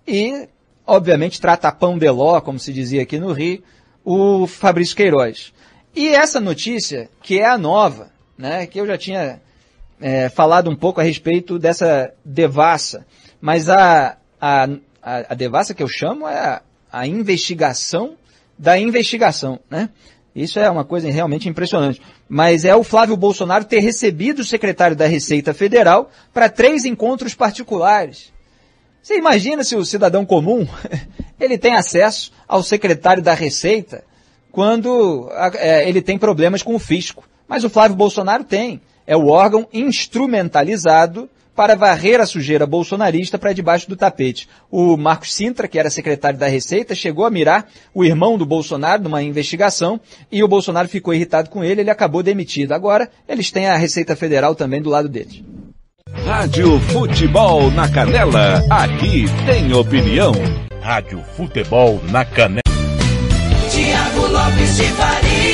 e, obviamente, trata pão de ló, como se dizia aqui no Rio, o Fabrício Queiroz. E essa notícia, que é a nova, né, que eu já tinha é, falado um pouco a respeito dessa devassa, mas a, a, a, devassa que eu chamo é a, a investigação da investigação, né? Isso é uma coisa realmente impressionante. Mas é o Flávio Bolsonaro ter recebido o secretário da Receita Federal para três encontros particulares. Você imagina se o cidadão comum [LAUGHS] ele tem acesso ao secretário da Receita quando é, ele tem problemas com o fisco. Mas o Flávio Bolsonaro tem é o órgão instrumentalizado para varrer a sujeira bolsonarista para debaixo do tapete. O Marcos Sintra, que era secretário da Receita, chegou a mirar o irmão do Bolsonaro numa investigação e o Bolsonaro ficou irritado com ele, ele acabou demitido. Agora, eles têm a Receita Federal também do lado deles. Rádio Futebol na Canela, aqui tem opinião. Rádio Futebol na Canela. Tiago Lopes de Faria.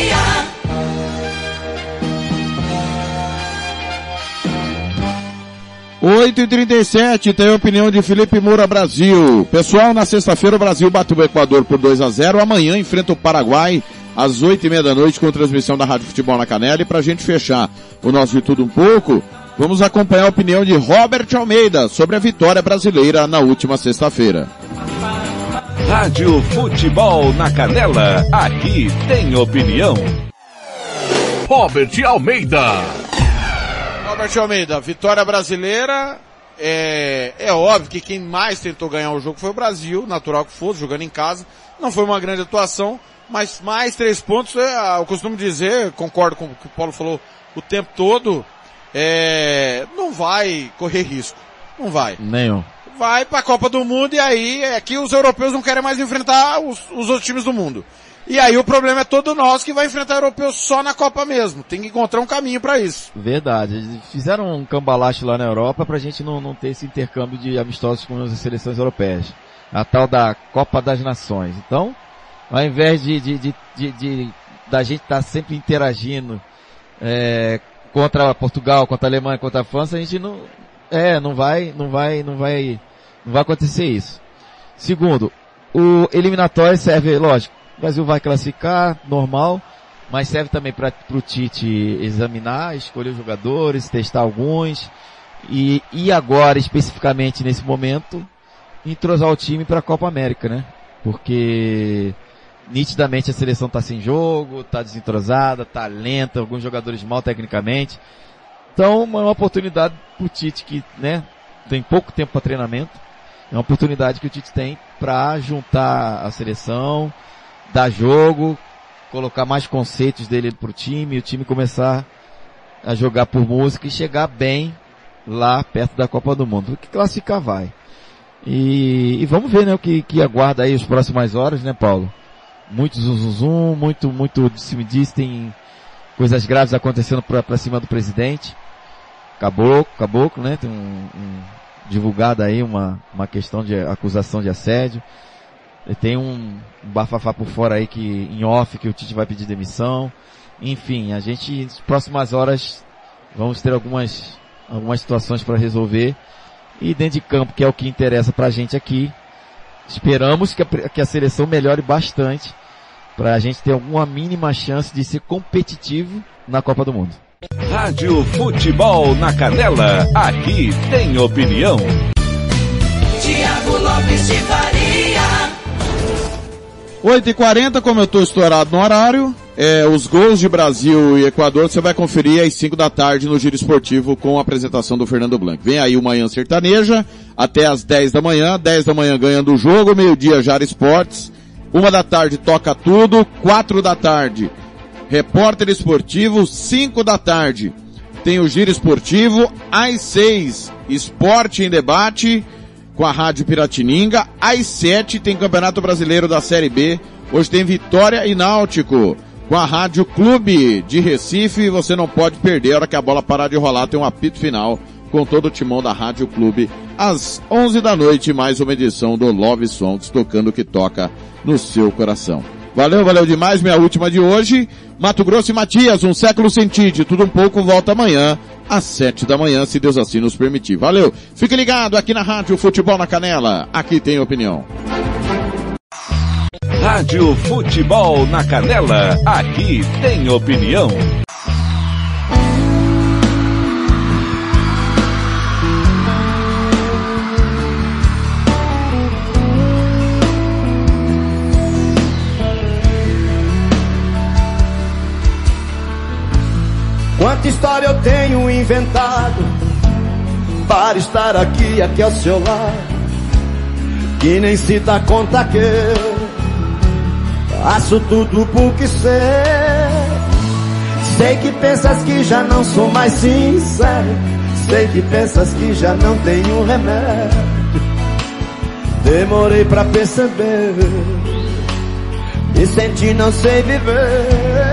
8 e 37 tem a opinião de Felipe Moura Brasil. Pessoal, na sexta-feira o Brasil bateu o Equador por 2 a 0 Amanhã enfrenta o Paraguai às 8 e meia da noite com transmissão da Rádio Futebol na Canela. E pra gente fechar o nosso de tudo um pouco, vamos acompanhar a opinião de Robert Almeida sobre a vitória brasileira na última sexta-feira. Rádio Futebol na Canela, aqui tem opinião. Robert Almeida. Robert Almeida, vitória brasileira. É, é óbvio que quem mais tentou ganhar o jogo foi o Brasil, natural que fosse, jogando em casa. Não foi uma grande atuação, mas mais três pontos, é, eu costumo dizer, concordo com o que o Paulo falou o tempo todo, é, não vai correr risco. Não vai. Nenhum. Vai para a Copa do Mundo e aí é que os europeus não querem mais enfrentar os, os outros times do mundo. E aí o problema é todo nosso que vai enfrentar europeus só na Copa mesmo. Tem que encontrar um caminho para isso. Verdade. Fizeram um cambalacho lá na Europa pra gente não, não ter esse intercâmbio de amistosos com as seleções europeias. A tal da Copa das Nações. Então, ao invés de, de, de, de, de da gente estar tá sempre interagindo é, contra Portugal, contra a Alemanha, contra a França, a gente não, é, não vai, não vai, não vai, não vai acontecer isso. Segundo, o eliminatório serve, lógico, o Brasil vai classificar, normal, mas serve também para o Tite examinar, escolher os jogadores, testar alguns, e, e agora, especificamente nesse momento, entrosar o time para a Copa América, né? Porque nitidamente a seleção está sem jogo, está desentrosada, está lenta, alguns jogadores mal tecnicamente. Então, é uma oportunidade para o Tite que, né, tem pouco tempo para treinamento. É uma oportunidade que o Tite tem para juntar a seleção, dar jogo, colocar mais conceitos dele pro time, o time começar a jogar por música e chegar bem lá perto da Copa do Mundo. O que classificar vai. E, e, vamos ver, né, o que, que aguarda aí as próximas horas, né, Paulo? Muito zum, zum, zum muito, muito, se me diz, tem coisas graves acontecendo pra, cima do presidente. Caboclo, caboclo, né, tem um, um divulgado aí uma, uma questão de acusação de assédio. Tem um bafafá por fora aí que, em off, que o Tite vai pedir demissão. Enfim, a gente, nas próximas horas, vamos ter algumas, algumas situações para resolver. E dentro de campo, que é o que interessa pra gente aqui, esperamos que a, que a seleção melhore bastante para a gente ter alguma mínima chance de ser competitivo na Copa do Mundo. Rádio Futebol na Canela, aqui tem opinião. Tiago Lopes de Faria. 8h40, como eu estou estourado no horário, é, os gols de Brasil e Equador você vai conferir às 5 da tarde no Giro Esportivo com a apresentação do Fernando Blanc. Vem aí o Manhã Sertaneja, até às 10 da manhã, 10 da manhã ganhando o jogo, meio-dia Jara Esportes, uma da tarde toca tudo, 4 da tarde Repórter Esportivo, 5 da tarde tem o Giro Esportivo, às 6 Esporte em Debate, com a Rádio Piratininga. Às 7 tem Campeonato Brasileiro da Série B. Hoje tem Vitória e Náutico com a Rádio Clube de Recife. Você não pode perder. A hora que a bola parar de rolar tem um apito final com todo o timão da Rádio Clube às 11 da noite. Mais uma edição do Love Songs tocando o que toca no seu coração. Valeu, valeu demais. Minha última de hoje. Mato Grosso e Matias, um século de tudo um pouco, volta amanhã às sete da manhã, se Deus assim nos permitir. Valeu. Fique ligado aqui na Rádio Futebol na Canela. Aqui tem opinião. Rádio Futebol na Canela. Aqui tem opinião. Quanta história eu tenho inventado para estar aqui, aqui ao seu lado. Que nem se dá conta que eu faço tudo porque sei. Sei que pensas que já não sou mais sincero. Sei que pensas que já não tenho remédio. Demorei pra perceber. Me senti não sei viver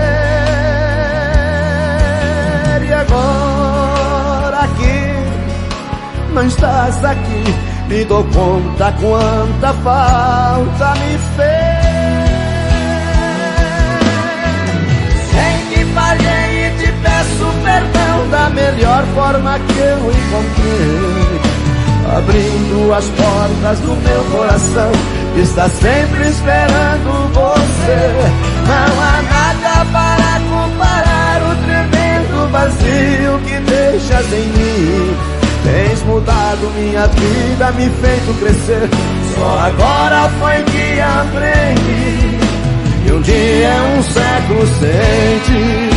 não estás aqui, me dou conta quanta falta me fez. Sem que falhei e te peço perdão da melhor forma que eu encontrei. Abrindo as portas do meu coração, está sempre esperando você. Não há nada para comparar o tremendo vazio que deixas em mim. Tens mudado minha vida, me feito crescer. Só agora foi que aprendi. Que um dia é um século sem ti.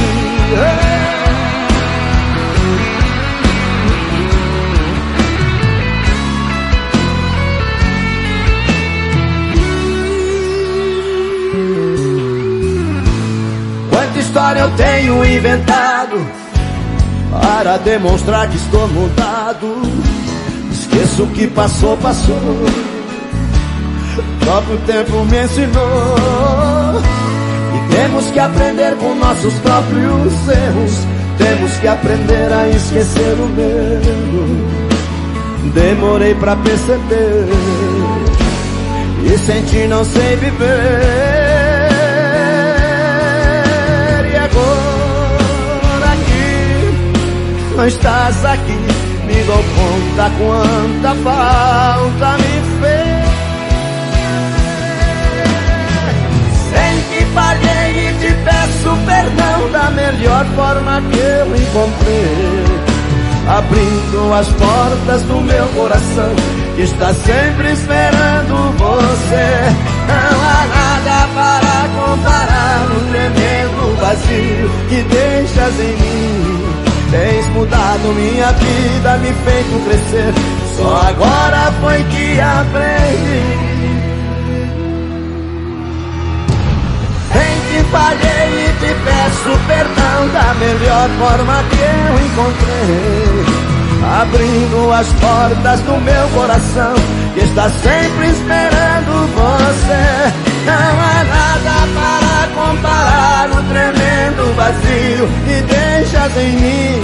Quanta história eu tenho inventado para demonstrar que estou mudado. Esqueço o que passou, passou. O próprio tempo me ensinou. E temos que aprender com nossos próprios erros. Temos que aprender a esquecer o medo. Demorei pra perceber. E senti não sei viver. Não estás aqui, me dou conta quanta falta me fez. Sem que falhei e te peço perdão da melhor forma que eu encontrei. Abrindo as portas do meu coração, que está sempre esperando você. Não há nada para comparar o tremendo vazio que deixas em mim. Tens mudado minha vida, me feito crescer. Só agora foi que aprendi. Em que falhei e te peço perdão da melhor forma que eu encontrei. Abrindo as portas do meu coração, que está sempre esperando você. Não há nada para comparar o tremendo vazio que deixas em mim.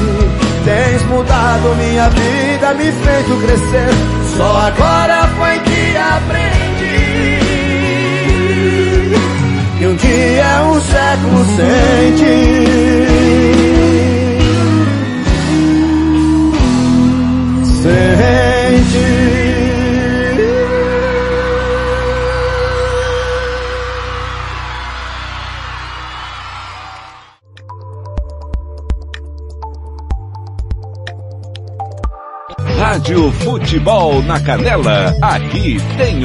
Tens mudado minha vida, me feito crescer. Só agora foi que aprendi que um dia é um século sem ti. Sem ti. Rádio Futebol na Canela. Aqui tem